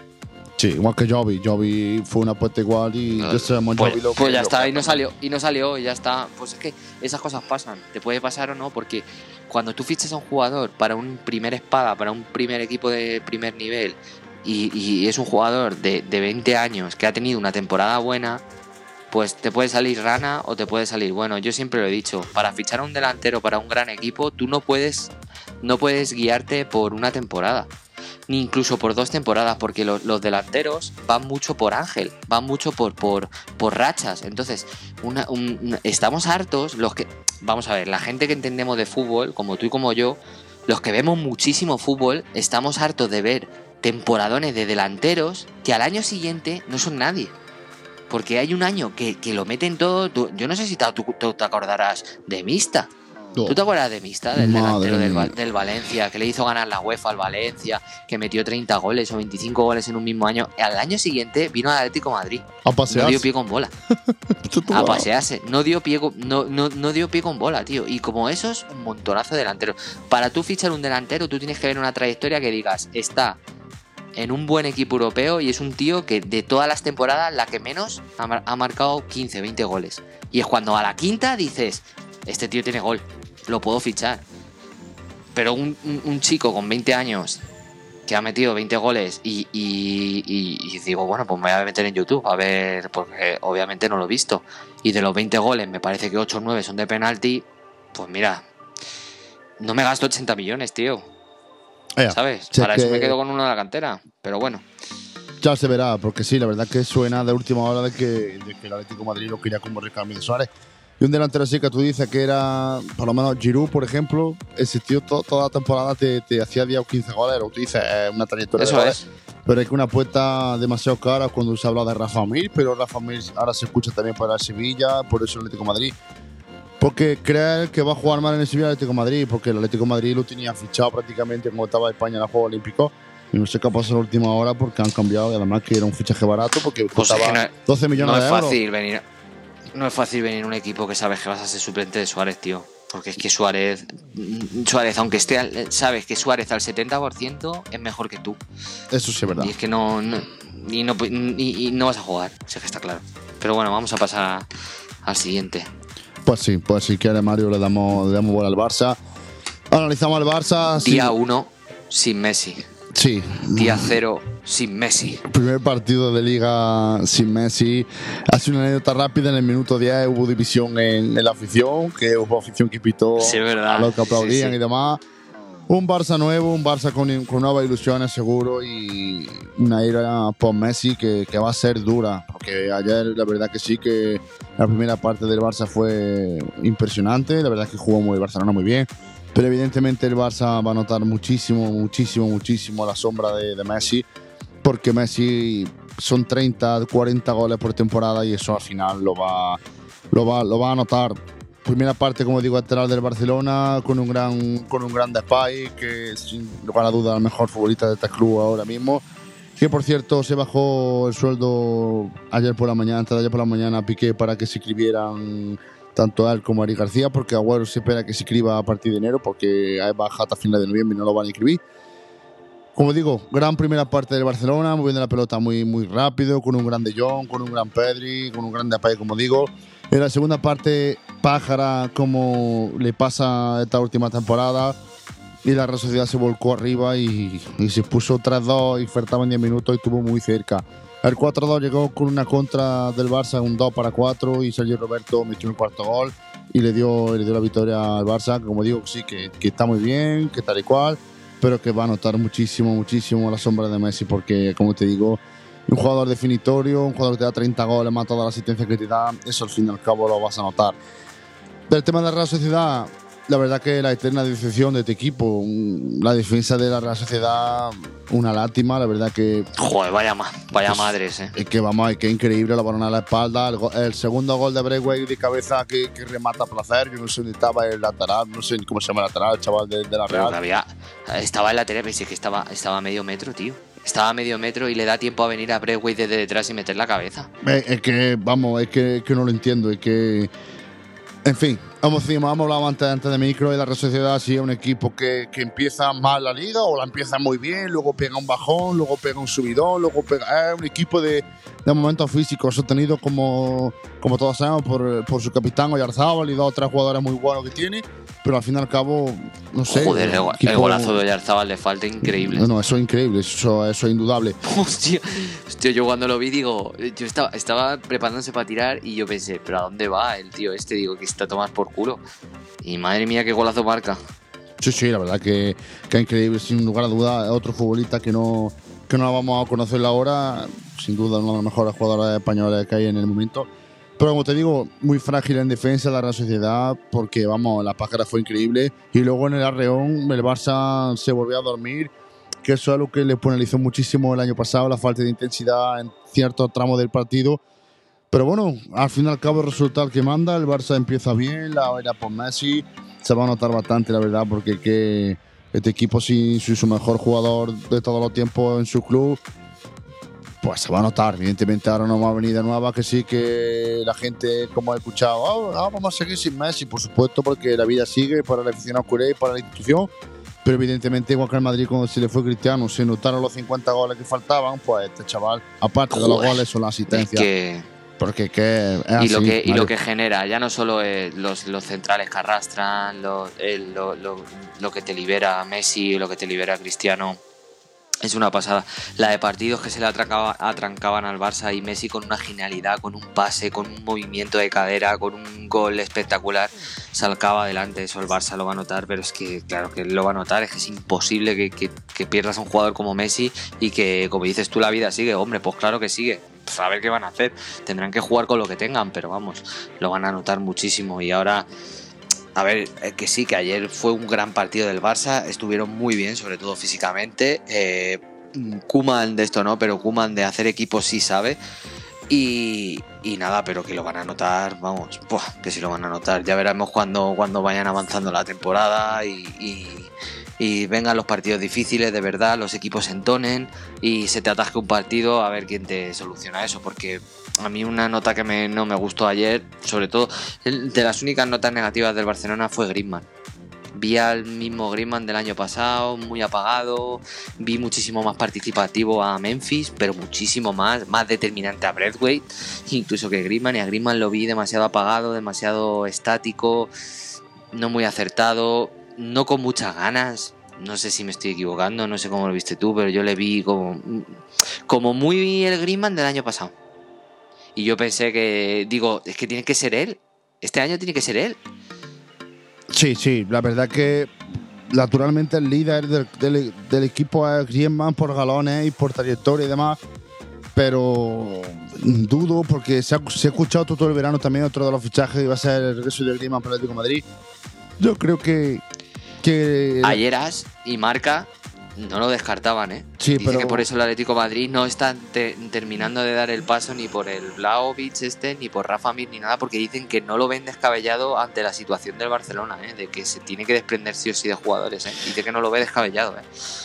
Sí, igual que Jovi. Jovi fue una apuesta igual y ya sabemos Pues, lo pues ya está, y no salió, y no salió, y ya está. Pues es que esas cosas pasan, te puede pasar o no, porque cuando tú fichas a un jugador para un primer espada, para un primer equipo de primer nivel, y, y es un jugador de, de 20 años que ha tenido una temporada buena, pues te puede salir rana o te puede salir bueno. Yo siempre lo he dicho, para fichar a un delantero para un gran equipo, tú no puedes, no puedes guiarte por una temporada ni incluso por dos temporadas, porque lo- los delanteros van mucho por ángel, van mucho por, por, por rachas. Entonces, estamos hartos, los que, vamos a ver, la gente que entendemos de fútbol, como tú y como yo, los que vemos muchísimo fútbol, estamos hartos de ver temporadones de delanteros que al año siguiente no son nadie. Porque hay un año que, que lo meten todo. yo no sé si te, tú te acordarás de Mista. No. ¿Tú te acuerdas de Mista, del Madre delantero del, Valencia, que le hizo ganar la UEFA al Valencia, que metió 30 goles o 25 goles en un mismo año? Al año siguiente vino al Atlético de Madrid. A No pasear. dio pie con bola. A pasearse. No dio pie con, no, no, no dio pie con bola, tío. Y como esos, un montonazo de delanteros. Para tú fichar un delantero, tú tienes que ver una trayectoria que digas, está en un buen equipo europeo y es un tío que de todas las temporadas, la que menos ha, mar- ha marcado 15, 20 goles. Y es cuando a la quinta dices, este tío tiene gol, lo puedo fichar. Pero un, un- un chico con 20 años que ha metido 20 goles y, y- y- y digo, bueno, pues me voy a meter en YouTube a ver, porque obviamente no lo he visto. Y de los 20 goles me parece que 8 o 9 son de penalti, pues mira, no me gasto 80 millones, tío. Ea, ¿Sabes? Para eso me quedo con uno de la cantera. Pero bueno, Ya se verá, porque sí, la verdad que suena de última hora de que, de que el Atlético de Madrid lo quería como recambio de Suárez. Y un delantero así que tú dices que era, por lo menos Giroud, por ejemplo, ese tío to- toda la temporada te, te hacía 10 o 15 goles, o tú dices, es una trayectoria de eso goles. es. Pero es que una apuesta demasiado cara cuando se habla de Rafa Mir, pero Rafa Mir ahora se escucha también para Sevilla, por eso el Atlético de Madrid. Porque creer que va a jugar mal en el Sevilla el Atlético de Madrid, porque el Atlético de Madrid lo tenía fichado prácticamente como estaba España en los Juegos Olímpicos. Y no sé qué ha pasado en la última hora porque han cambiado y además que era un fichaje barato porque Pues es costaba que no, 12 millones no es de euros. fácil venir. No es fácil venir un equipo que sabes que vas a ser suplente de Suárez, tío. Porque es que Suárez, Suárez, aunque esté, al- sabes que Suárez al 70% es mejor que tú. Eso sí es verdad. Y es que no, no- y no, y- y no vas a jugar, sé que está claro. Pero bueno, vamos a pasar al siguiente. Pues sí, pues si quiere Mario le damos, le damos bola al Barça. Analizamos al Barça. Día 1 sin Messi. Sí, Día 0 sin Messi. primer partido de liga sin Messi. Ha sido una anécdota rápida. En el minuto 10 hubo división en, en la afición, que hubo afición que pitó Sí, a los que aplaudían Sí, sí. y demás. Un Barça nuevo, un Barça con, con nuevas ilusiones seguro y una era por Messi que, que va a ser dura. Porque ayer la verdad que sí que la primera parte del Barça fue impresionante. La verdad que jugó muy el Barcelona muy bien. Pero evidentemente el Barça va a notar muchísimo, muchísimo, muchísimo la sombra de, de Messi. Porque Messi son 30, 40 goles por temporada y eso al final lo va, lo va, lo va a notar. Primera parte, como digo, lateral del Barcelona, con un gran, con un gran Depay, que sin lugar a duda el mejor futbolista de este club ahora mismo. Que por cierto se bajó el sueldo ayer por la mañana, antes de ayer por la mañana, Piqué para que se escribieran tanto él como Ari García, porque Agüero se espera que se escriba a partir de enero, porque hay baja hasta final de noviembre y no lo van a escribir. Como digo, gran primera parte del Barcelona, moviendo la pelota muy, muy rápido, con un gran De Jong, con un gran Pedri, con un gran Depay, como digo. En la segunda parte pájara como le pasa esta última temporada. Y la Real Sociedad se volcó arriba y, y se puso 3-2 y faltaban 10 minutos y estuvo muy cerca. El 4-2 llegó con una contra del Barça, un 2 para 4 y Sergio Roberto metió un cuarto gol y le dio, le dio la victoria al Barça. Como digo, sí, que, que está muy bien, que tal y cual, pero que va a notar muchísimo, muchísimo la sombra de Messi porque, como te digo, un jugador definitorio, un jugador que te da 30 goles, más toda la asistencia que te da, eso al fin y al cabo lo vas a notar. Del tema de la Real Sociedad, la verdad que la eterna decepción de este equipo, la defensa de la Real Sociedad, una lástima, la verdad que... Joder, vaya, vaya madres, eh. Es que vamos, es que increíble la balona a la espalda, el, segundo gol de Breguet de cabeza que, remata a placer, yo no sé dónde estaba el lateral, no sé cómo se llama el lateral, el chaval de, la Real. Había, estaba el lateral, pensé que estaba, estaba a medio metro, tío. Estaba a medio metro y le da tiempo a venir a Breguet desde detrás y meter la cabeza. Es que, vamos, es que, que no lo entiendo, es que en fin, hemos, hemos hablado antes, antes de micro y la Real Sociedad sí es un equipo que, que, empieza mal la liga o la empieza muy bien, luego pega un bajón, luego pega un subidón, luego pega. Es un equipo de, de momentos físicos sostenido como, como todos sabemos por, por su capitán Oyarzábal y dos o tres jugadores muy buenos que tiene pero al fin y al cabo, no sé. Joder, el, golazo de Oyarzábal le falta increíble. No, no, eso es increíble, eso, eso es indudable. Hostia, hostia, yo cuando lo vi digo, yo estaba, estaba preparándose para tirar y yo pensé, pero ¿a dónde va el tío este? Digo, que está a tomar por culo. Y madre mía, qué golazo marca. Sí, sí, la verdad que, que es increíble, sin lugar a duda, otro futbolista que no, que no vamos a conocer ahora, sin duda uno de los mejores jugadores españoles que hay en el momento. Pero como te digo, muy frágil en defensa la Real Sociedad, porque vamos, la pájara fue increíble. Y luego en el Arreón, el Barça se volvió a dormir, que eso es algo que le penalizó muchísimo el año pasado, la falta de intensidad en ciertos tramos del partido. Pero bueno, al fin y al cabo, el resultado que manda, el Barça empieza bien, la era por Messi, se va a notar bastante, la verdad, porque que este equipo sin su mejor jugador de todos los tiempos en su club pues se va a notar. Evidentemente ahora no va a venir de nueva que sí que la gente, como ha escuchado, oh, vamos a seguir sin Messi, por supuesto, porque la vida sigue para la afición culé y para la institución. Pero evidentemente, igual que el Madrid, cuando se le fue Cristiano, se notaron los 50 goles que faltaban, pues este chaval, aparte de los goles, son la asistencia. que... Porque que y, lo que, y lo que genera, ya no solo los, los centrales que arrastran, lo, lo, lo que te libera Messi, lo que te libera Cristiano, es una pasada. La de partidos que se le atrancaban al Barça y Messi con una genialidad, con un pase, con un movimiento de cadera, con un gol espectacular, salcaba adelante. Eso el Barça lo va a notar, pero es que, claro que lo va a notar, es que es imposible que, pierdas a un jugador como Messi y que, como dices tú, la vida sigue. Hombre, pues claro que sigue. Pues a ver qué van a hacer. Tendrán que jugar con lo que tengan, pero vamos, lo van a notar muchísimo. Y ahora a ver, que sí, que ayer fue un gran partido del Barça, estuvieron muy bien, sobre todo físicamente. Eh, Kuman de esto no, pero Kuman de hacer equipo sí sabe. Y, nada, pero que lo van a notar, vamos, que sí lo van a notar. Ya veremos cuando, cuando vayan avanzando la temporada y vengan los partidos difíciles, de verdad, los equipos se entonen y se te atasque un partido a ver quién te soluciona eso, porque a mí una nota que no me gustó ayer, sobre todo de las únicas notas negativas del Barcelona fue Griezmann. Vi al mismo Griezmann del año pasado, muy apagado, vi muchísimo más participativo a Memphis, pero muchísimo más, más determinante a Breathwaite, incluso que Griezmann, y a Griezmann lo vi demasiado apagado, demasiado estático, no muy acertado, no con muchas ganas, no sé si me estoy equivocando, no sé cómo lo viste tú, pero yo le vi como, como muy el Griezmann del año pasado. Y yo pensé que, digo, es que tiene que ser él. Este año tiene que ser él. Sí, sí, la verdad que naturalmente el líder del, equipo es Griezmann por galones y por trayectoria y demás. Pero dudo porque se ha, escuchado todo el verano también otro de los fichajes y va a ser el regreso de Griezmann para el Atlético Madrid. Yo creo que, que... Ayeras y Marca no lo descartaban, ¿eh? Sí, Dice que por eso el Atlético Madrid no está terminando de dar el paso ni por el Blaovic este, ni por Rafa Mir, ni nada, porque dicen que no lo ven descabellado ante la situación del Barcelona, ¿eh? De que se tiene que desprender sí o sí de jugadores, ¿eh? Dice que no lo ve descabellado, ¿eh?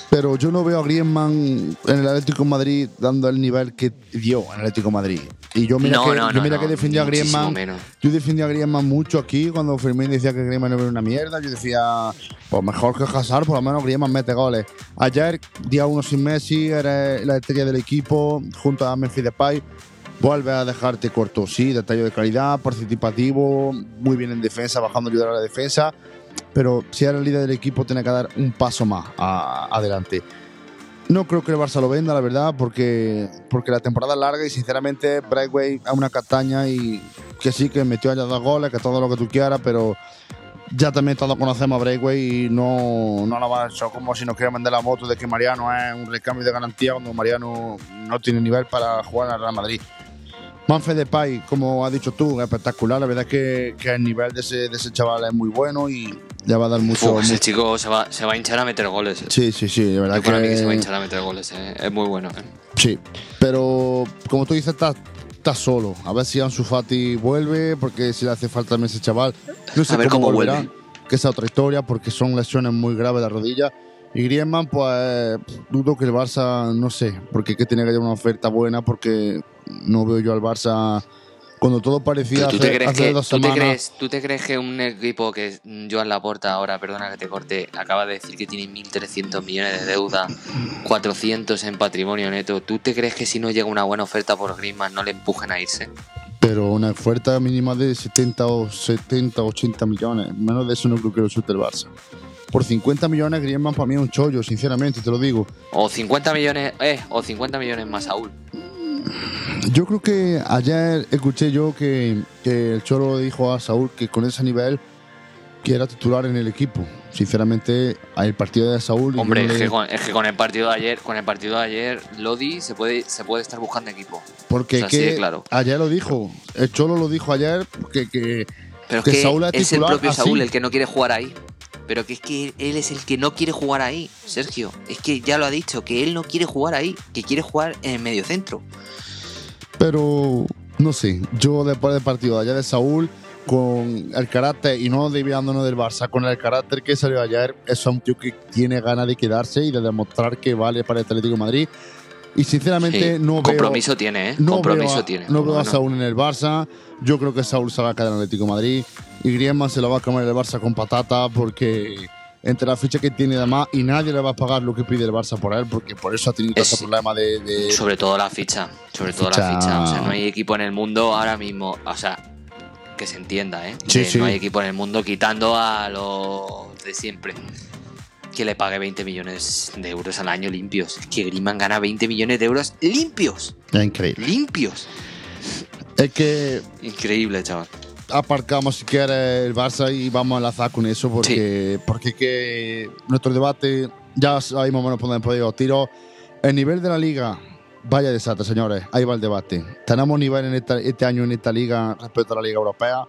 Pero yo no veo a Griezmann en el Atlético Madrid dando el nivel que dio en el Atlético Madrid. Y yo mira que, yo mira que defendía a Griezmann. Yo defendía a Griezmann mucho aquí cuando Fermín decía que Griezmann era una mierda. Yo decía, pues mejor que Hazard, por lo menos Griezmann mete goles. Ayer, día uno sin Messi, era la estrella del equipo, junto a Memphis Depay. vuelve a dejarte corto. Sí, detalle de calidad, participativo, muy bien en defensa, bajando ayudar a la defensa. Pero si era el líder del equipo, tiene que dar un paso más adelante. No creo que el Barça lo venda, la verdad, porque, porque la temporada es larga y sinceramente Brightway es una castaña y que sí, que metió allá dos goles, que todo lo que tú quieras, pero ya también todos conocemos a Breakway y no, no nada más como si nos quieren vender la moto de que Mariano es un recambio de garantía cuando Mariano no tiene nivel para jugar el Real Madrid. Manfred Depay, como has dicho tú, espectacular. La verdad es que, que el nivel de ese, de ese chaval es muy bueno y le va a dar mucho. ese chico se va, se va a hinchar a meter goles. Eh. Sí, sí, sí. De verdad que... que se va a hinchar a meter goles. Eh. Es muy bueno. Eh. Sí, pero como tú dices, está, está solo. A ver si Ansu Fati vuelve, porque si le hace falta a ese chaval. No sé a ver cómo, volverá, que es otra historia, porque son lesiones muy graves de la rodilla. Y Griezmann, pues dudo que el Barça, no sé, porque que tenía que haber una oferta buena, porque no veo yo al Barça cuando todo parecía ¿Tú, te crees que, ¿tú Te crees, ¿Tú te crees que un equipo que Joan Laporta ahora, perdona que te corte, acaba de decir que tiene 1.300 millones de deuda, 400 en patrimonio neto, ¿tú te crees que si no llega una buena oferta por Griezmann no le empujen a irse? Pero una oferta mínima de 70 o 70, 80 millones, menos de eso no creo que lo suelte el Barça por 50 millones Griezmann para mí es un chollo, sinceramente, te lo digo. O 50 millones, eh, o 50 millones más Saúl. Yo creo que ayer escuché yo que, el Cholo dijo a Saúl que con ese nivel que era titular en el equipo. Sinceramente, el partido de Saúl. Hombre, es, que con, el partido de ayer, con el partido de ayer, Lodi se puede, se puede estar buscando equipo. Porque claro. ayer lo dijo, el Cholo lo dijo ayer que, que, Pero que, Saúl es, el propio Saúl el que no quiere jugar ahí. Pero que es que él es el que no quiere jugar ahí, Sergio. Es que ya lo ha dicho, que él no quiere jugar ahí, que quiere jugar en el medio centro. Pero no sé, yo después del partido de allá de Saúl, con el carácter, y no desviándonos del Barça, con el carácter que salió ayer, es un tío que tiene ganas de quedarse y de demostrar que vale para el Atlético Madrid. Y sinceramente no veo. Compromiso tiene, ¿eh? No compromiso veo tiene. No veo a Saúl en el Barça. Yo creo que Saúl se va a quedar en Atlético de Madrid. Y Griezmann se lo va a comer el Barça con patata porque entre la ficha que tiene además y nadie le va a pagar lo que pide el Barça por él porque por eso ha tenido tanto problema de, sobre todo la ficha sobre todo la ficha o sea no hay equipo en el mundo ahora mismo o sea que se entienda eh sí, no hay equipo en el mundo quitando a los de siempre que le pague 20 millones de euros al año limpios es que Griezmann gana 20 millones de euros limpios increíble limpios es que increíble chaval aparcamos si quiere el Barça y vamos a enlazar con eso porque, porque que nuestro debate ya sabemos menos por donde podido tiro. El nivel de la liga, vaya desastre, señores. Ahí va el debate. ¿Tenemos nivel en este año en esta liga respecto a la liga europea?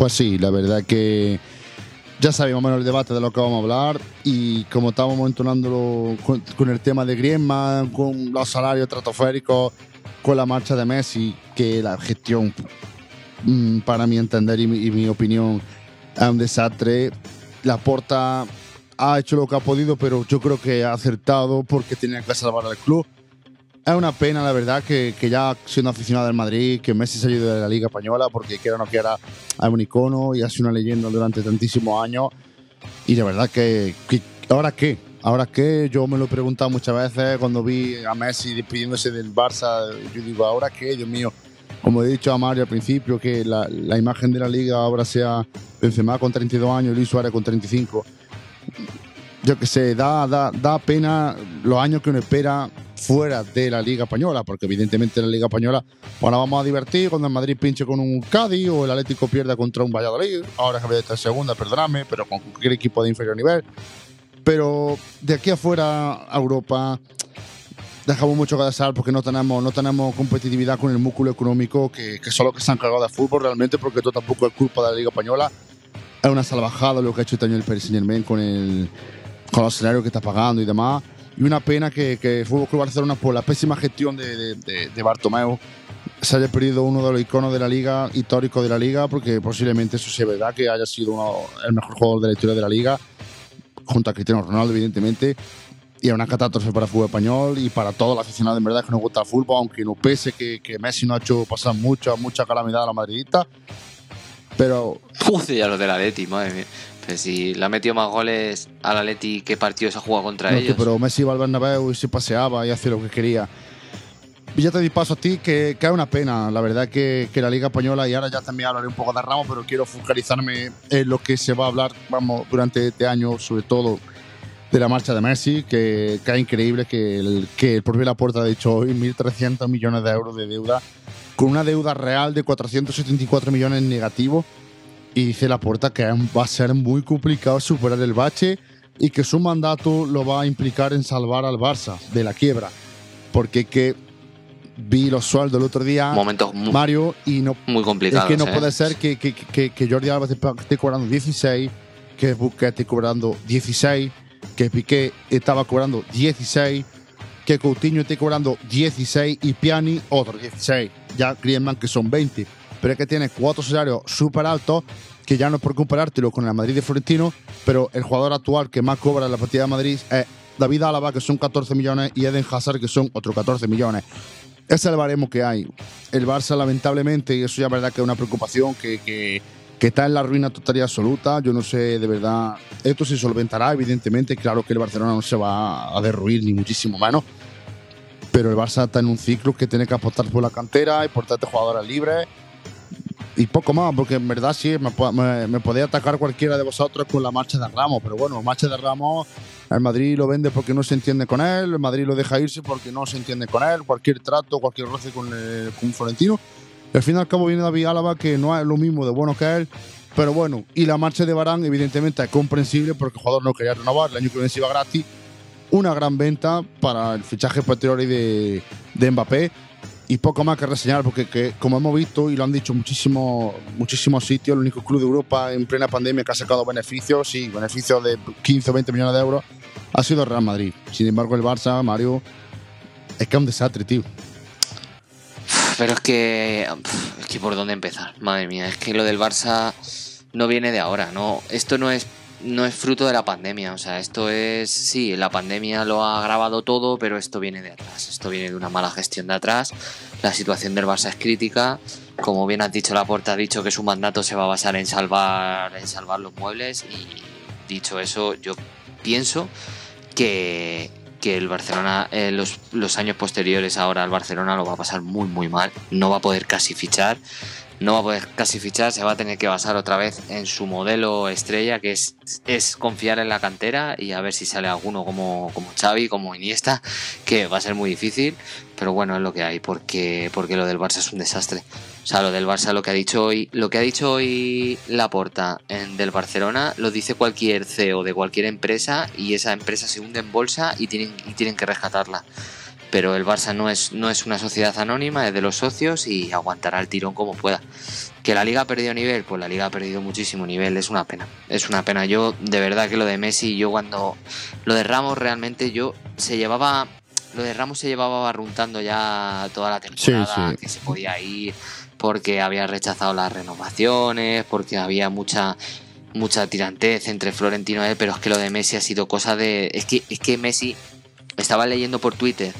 Pues sí, la verdad que ya sabemos menos el debate de lo que vamos a hablar y como estábamos entonándolo con, el tema de Griezmann, con los salarios estratosféricos, con la marcha de Messi, que la gestión, mm, para mi entender y mi, opinión, es un desastre. La Porta ha hecho lo que ha podido, pero yo creo que ha acertado porque tenía que salvar al club. Es una pena, la verdad, que, que, ya siendo aficionado del Madrid, que Messi se haya ido de la Liga Española, porque quiera o no quiera, es un icono y ha sido una leyenda durante tantísimos años. Y de verdad que, ¿ahora qué? ¿Ahora qué? Yo me lo he preguntado muchas veces cuando vi a Messi despidiéndose del Barça. Yo digo, ¿ahora qué? Dios mío. Como he dicho a Mario al principio, que la, la imagen de la liga ahora sea Benzema con 32 años y Luis Suárez con 35 yo que sé, da, da, da pena los años que uno espera fuera de la Liga Española, porque evidentemente en la Liga Española ahora vamos a divertir cuando el Madrid pinche con un Cádiz o el Atlético pierda contra un Valladolid, ahora que voy a estar segunda, perdóname, pero con cualquier equipo de inferior nivel. Pero de aquí afuera a Europa dejamos mucho que desear porque no tenemos, no tenemos competitividad con el músculo económico que, que son que se han cargado de fútbol realmente, porque esto tampoco es culpa de la Liga Española. Es una salvajada lo que ha hecho este año el Paris Saint con el con los salarios que está pagando y demás. Y una pena que, que el Fútbol Club Barcelona, por la pésima gestión de, de, de, Bartomeu, se haya perdido uno de los iconos de la liga, histórico de la liga, porque posiblemente eso sea verdad, que haya sido uno, el mejor jugador de la historia de la liga, junto a Cristiano Ronaldo, evidentemente. y es una catástrofe para el fútbol español y para todos los aficionados en verdad que nos gusta el fútbol, aunque no pese que, que Messi no ha hecho pasar mucha, mucha calamidad a la madridista. Pero. Joder, ya lo del Atleti, madre mía. Pero si le ha metido más goles al Atleti, ¿qué partido se ha jugado contra no, ellos? Pero Messi iba al Bernabéu y se paseaba y hacía lo que quería. Y ya te di paso a ti, que, que es una pena, la verdad que, que, la Liga Española, y ahora ya también hablaré un poco de Ramos, pero quiero focalizarme en lo que se va a hablar vamos, durante este año, sobre todo de la marcha de Messi, que, que es increíble que el, que el propio Laporta ha dicho hoy 1.300 millones de euros de deuda, con una deuda real de 474 millones negativo, y dice Laporta que va a ser muy complicado superar el bache y que su mandato lo va a implicar en salvar al Barça de la quiebra, porque que vi los sueldos el otro día, Momentos muy, Mario, y no muy complicados. es que no ¿eh? puede ser que, que, que, que Jordi Alba esté cobrando 16, que Busquets esté cobrando 16, que Piqué estaba cobrando 16, que Coutinho esté cobrando 16 y Piani otro 16. Ya Griezmann que son 20. Pero es que tiene cuatro salarios súper altos que ya no es por comparártelo con el Madrid de Florentino, pero el jugador actual que más cobra en la partida de Madrid es David Álava, que son 14 millones, y Eden Hazard, que son otros 14 millones. Ese es el baremo que hay. El Barça, lamentablemente, y eso ya es verdad que es una preocupación que, que, que, está en la ruina total y absoluta. Yo no sé, de verdad, esto se solventará, evidentemente. Claro que el Barcelona no se va a derruir, ni muchísimo menos. Pero el Barça está en un ciclo que tiene que apostar por la cantera y por tanto jugadores libres. Y poco más, porque en verdad sí, me, me, me podía atacar cualquiera de vosotros con la marcha de Ramos. Pero bueno, marcha de Ramos el Madrid lo vende porque no se entiende con él, el Madrid lo deja irse porque no se entiende con él, cualquier trato, cualquier roce con, el, con Florentino. Y al fin y al cabo viene David Álava, que no es lo mismo de bueno que él, pero bueno, y la marcha de Barán evidentemente es comprensible porque el jugador no quería renovar, el año que viene se iba gratis. Una gran venta para el fichaje posterior de, de Mbappé y poco más que reseñar porque que, como hemos visto y lo han dicho muchísimos muchísimos sitios, el único club de Europa en plena pandemia que ha sacado beneficios, sí, beneficios de 15 o 20 millones de euros, ha sido Real Madrid. Sin embargo, el Barça, Mario, es que es un desastre, tío. Pero es que, es que por dónde empezar, madre mía, es que lo del Barça no viene de ahora, no, esto no es no es fruto de la pandemia, o sea, esto es, sí, la pandemia lo ha agravado todo, pero esto viene de atrás, esto viene de una mala gestión de atrás, la situación del Barça es crítica, como bien has dicho, la puerta ha dicho que su mandato se va a basar en salvar, en salvar los muebles y dicho eso, yo pienso que, que el Barcelona, eh, los, los años posteriores ahora el Barcelona lo va a pasar muy muy mal, no va a poder casi fichar no va a poder casi fichar, se va a tener que basar otra vez en su modelo estrella, que es, es confiar en la cantera y a ver si sale alguno como, como Xavi, como Iniesta, que va a ser muy difícil, pero bueno, es lo que hay, porque, porque lo del Barça es un desastre. O sea, lo del Barça, lo que ha dicho hoy, lo que ha dicho hoy Laporta en, del Barcelona, lo dice cualquier CEO de cualquier empresa y esa empresa se hunde en bolsa y tienen, y tienen que rescatarla pero el Barça no es, no es una sociedad anónima, es de los socios y aguantará el tirón como pueda. ¿Que la liga ha perdido nivel? Pues la liga ha perdido muchísimo nivel, es una pena. Es una pena. Yo, de verdad que lo de Messi, yo cuando. Lo de Ramos realmente yo se llevaba. Lo de Ramos se llevaba barruntando ya toda la temporada, Sí, sí. que se podía ir porque había rechazado las renovaciones, porque había mucha mucha tirantez entre Florentino y él, pero es que lo de Messi ha sido cosa de. Es que, es que Messi estaba leyendo por Twitter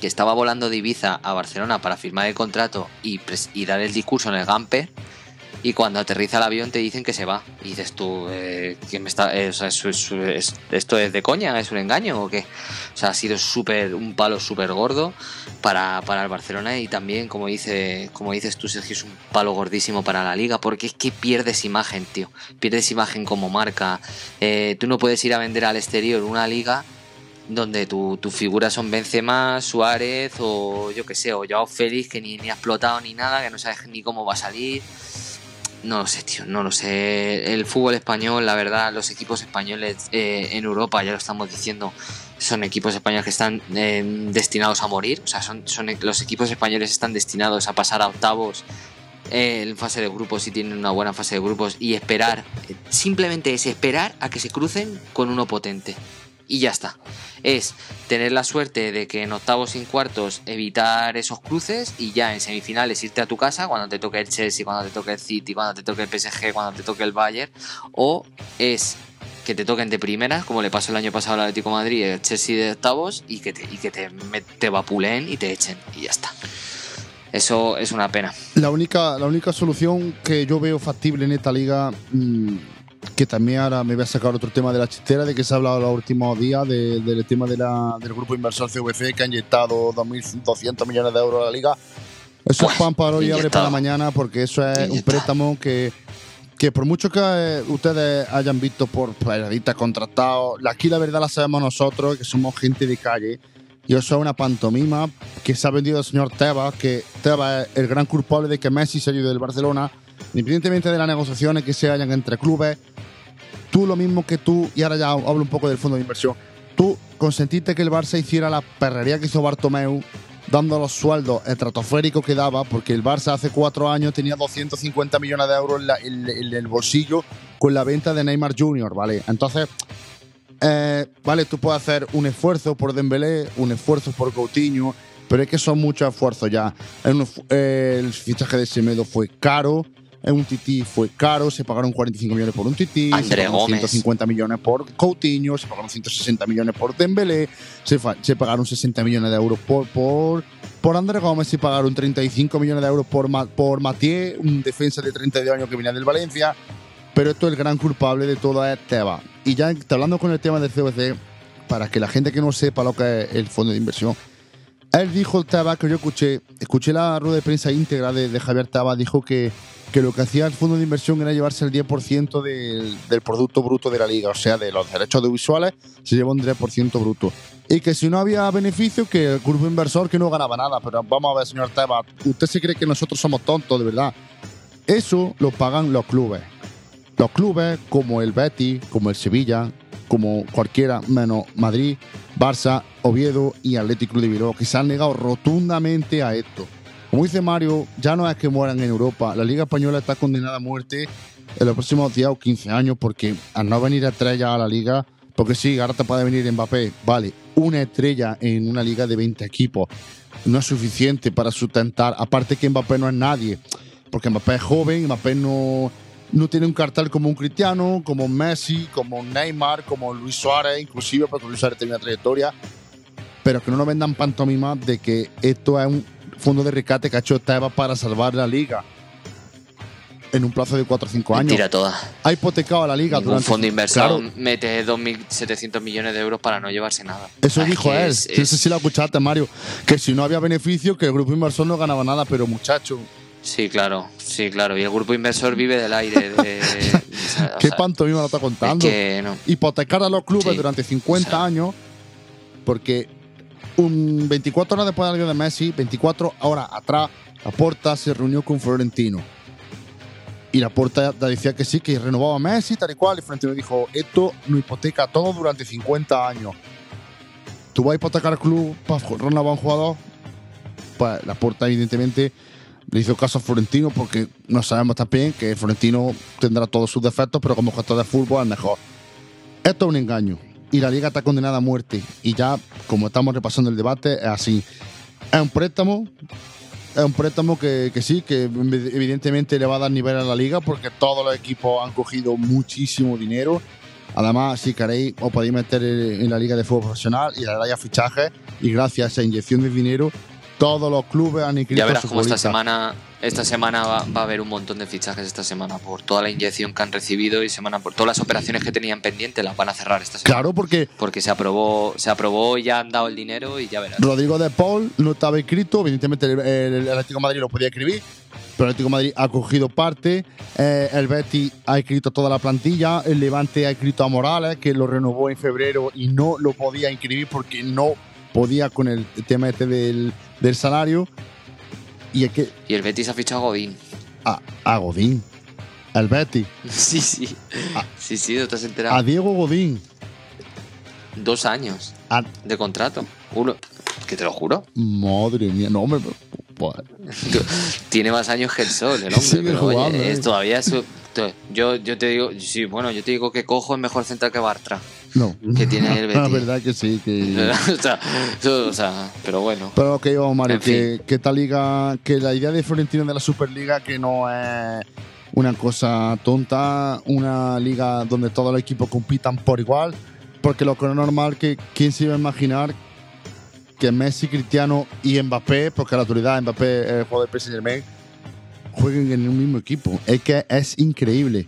que estaba volando de Ibiza a Barcelona para firmar el contrato y, y dar el discurso en el Gamper. Y cuando aterriza el avión te dicen que se va. Y dices tú, eh, ¿qué me está, eh, ¿esto es de coña? ¿Es un engaño o qué? O sea, ha sido súper un palo súper gordo para, para el Barcelona y también, como, dice, como dices tú, Sergio, es un palo gordísimo para la liga porque es que pierdes imagen, tío. Pierdes imagen como marca. Eh, tú no puedes ir a vender al exterior una liga donde tu, tu figura son Benzema, Suárez o yo que sé, o Joao Félix que ni, ha explotado ni nada, que no sabes ni cómo va a salir. No lo sé, tío, no lo sé. El fútbol español, la verdad, los equipos españoles eh, en Europa, ya lo estamos diciendo, son equipos españoles que están eh, destinados a morir. O sea, son, son los equipos españoles están destinados a pasar a octavos eh, en fase de grupos si tienen una buena fase de grupos y esperar, simplemente es esperar a que se crucen con uno potente. Y ya está. Es tener la suerte de que en octavos y en cuartos evitar esos cruces y ya en semifinales irte a tu casa cuando te toque el Chelsea, cuando te toque el City, cuando te toque el PSG, cuando te toque el Bayern. O es que te toquen de primera, como le pasó el año pasado al Atlético Madrid, el Chelsea de octavos, y que te, y que te, te vapuleen y te echen, y ya está. Eso es una pena. La única, la única solución que yo veo factible en esta liga, mm, que también ahora me voy a sacar otro tema de la chistera, de que se ha hablado los últimos días, de- del tema de la- del grupo inversor CVC que ha inyectado 2.200 millones de euros a la liga. Eso es Buah, pan para hoy y abre para mañana, porque eso es un Inyectado. préstamo que, que por mucho que eh, ustedes hayan visto por periodistas contratados, aquí la verdad la sabemos nosotros, que somos gente de calle. Y eso es una pantomima que se ha vendido el señor Tebas, que Tebas es el gran culpable de que Messi se haya ido del Barcelona, independientemente de las negociaciones que se hayan entre clubes. Tú lo mismo que tú, y ahora ya hablo un poco del fondo de inversión, tú consentiste que el Barça hiciera la perrería que hizo Bartomeu, dando los sueldos estratosféricos que daba, porque el Barça hace cuatro años tenía 250 millones de euros en, el bolsillo con la venta de Neymar Jr., ¿vale? Entonces, eh, vale, tú puedes hacer un esfuerzo por Dembélé, un esfuerzo por Coutinho, pero es que son muchos esfuerzos ya. Esfu- eh, el fichaje de Semedo fue caro, un Tití fue caro, se pagaron 45 millones por un Tití, se André pagaron Gómez. 150 millones por Coutinho, se pagaron 160 millones por Dembélé, se, se pagaron 60 millones de euros por, por, por André Gómez, se pagaron 35 millones de euros por, por Mathieu, un defensa de 32 años que venía del Valencia. Pero esto el gran culpable de todo es Teba. Y ya hablando con el tema del CVC, para que la gente que no sepa lo que es el fondo de inversión, él dijo, Teba, que yo escuché, escuché la rueda de prensa íntegra de, de Javier Teba, dijo que, que lo que hacía el fondo de inversión era llevarse el 10% del, del producto bruto de la liga, o sea, de los derechos audiovisuales, se llevó un 10% bruto. Y que si no había beneficio, que el grupo inversor que no ganaba nada. Pero vamos a ver, señor Teba, ¿usted se cree que nosotros somos tontos, de verdad? Eso lo pagan los clubes. Los clubes como el Betis, como el Sevilla, como cualquiera menos Madrid, Barça, Oviedo y Atlético de Bilbao, que se han negado rotundamente a esto. Como dice Mario, ya no es que mueran en Europa, la Liga Española está condenada a muerte en los próximos 10 o 15 años porque al no venir estrella a la liga, porque sí, ahora te puede venir Mbappé, vale, una estrella en una liga de 20 equipos no es suficiente para sustentar, aparte que Mbappé no es nadie, porque Mbappé es joven, Mbappé no, no tiene un cartel como un Cristiano, como Messi, como Neymar, como Luis Suárez, inclusive porque Luis Suárez tiene una trayectoria, pero que no nos vendan pantomima de que esto es un fondo de rescate que ha hecho Tebas para salvar la liga en un plazo de 4 o 5 años. Mentira toda. Ha hipotecado a la liga durante fondo inversor Claro, mete 2.700 millones de euros para no llevarse nada. eso Es dijo él. es- No sé es- si lo escuchaste, Mario. Que si no había beneficio, que el grupo inversor no ganaba nada, pero muchacho, Sí, claro, sí, claro. Y el grupo inversor vive del aire. de- qué sea, pantomima lo está es contando. que no. hipotecar a los clubes Sí. durante 50 O sea. años, porque un 24 horas después del año de Messi, 24 horas atrás, Laporta se reunió con Florentino. Y Laporta ya decía que sí, que renovaba a Messi, tal y cual. Y Florentino dijo: Esto no hipoteca todo durante 50 años. ¿Tú vas a hipotecar al club para renovar a un jugador? Pues Laporta, evidentemente, le hizo caso a Florentino porque no sabemos también que Florentino tendrá todos sus defectos, pero como gestor de fútbol es mejor. Esto es un engaño. Y la liga está condenada a muerte. Y ya, como estamos repasando el debate, es así. Es un préstamo. Es un préstamo que, que sí, que evidentemente le va a dar nivel a la liga porque todos los equipos han cogido muchísimo dinero. Además, si queréis, os podéis meter en la liga de fútbol profesional y le dais a fichajes. Y gracias a esa inyección de dinero, todos los clubes han inscrito Ya verás cómo esta semana, esta semana va, va a haber un montón de fichajes esta semana por toda la inyección que han recibido y semana por todas las operaciones que tenían pendientes las van a cerrar esta semana. Claro, porque Porque se aprobó, se aprobó y ya han dado el dinero y ya verás. Rodrigo de Paul no estaba inscrito, evidentemente el, el Atlético de Madrid lo podía escribir, pero el Atlético de Madrid ha cogido parte, eh, el Betis ha escrito toda la plantilla, el Levante ha escrito a Morales, que lo renovó en febrero y no lo podía inscribir porque no podía con el tema este del, del salario. Y es que Y el Betis ha fichado a Godín. a, a Godín, el Betis, Sí, sí. Sí, sí, no te has enterado. a Diego Godín, Dos años a, de contrato. Uno, que te lo juro. madre mía, no hombre, pues, Tiene más años que el sol, el hombre. Sigue pero oye, ¿eh? es todavía es yo, yo te digo, sí, bueno, yo te digo que cojo es mejor central que Bartra. No. Que tiene el La Betis. verdad que sí, que... o, sea, eso, o sea, pero bueno. Pero ok, vamos, Mario, En que, que esta liga, que la idea de Florentino de la Superliga que no es una cosa tonta, una liga donde todos los equipos compitan por igual, porque lo que no es normal que quién se iba a imaginar que Messi, Cristiano y Mbappé, porque la autoridad Mbappé es el jugador del PSG jueguen en un mismo equipo. Es que es increíble.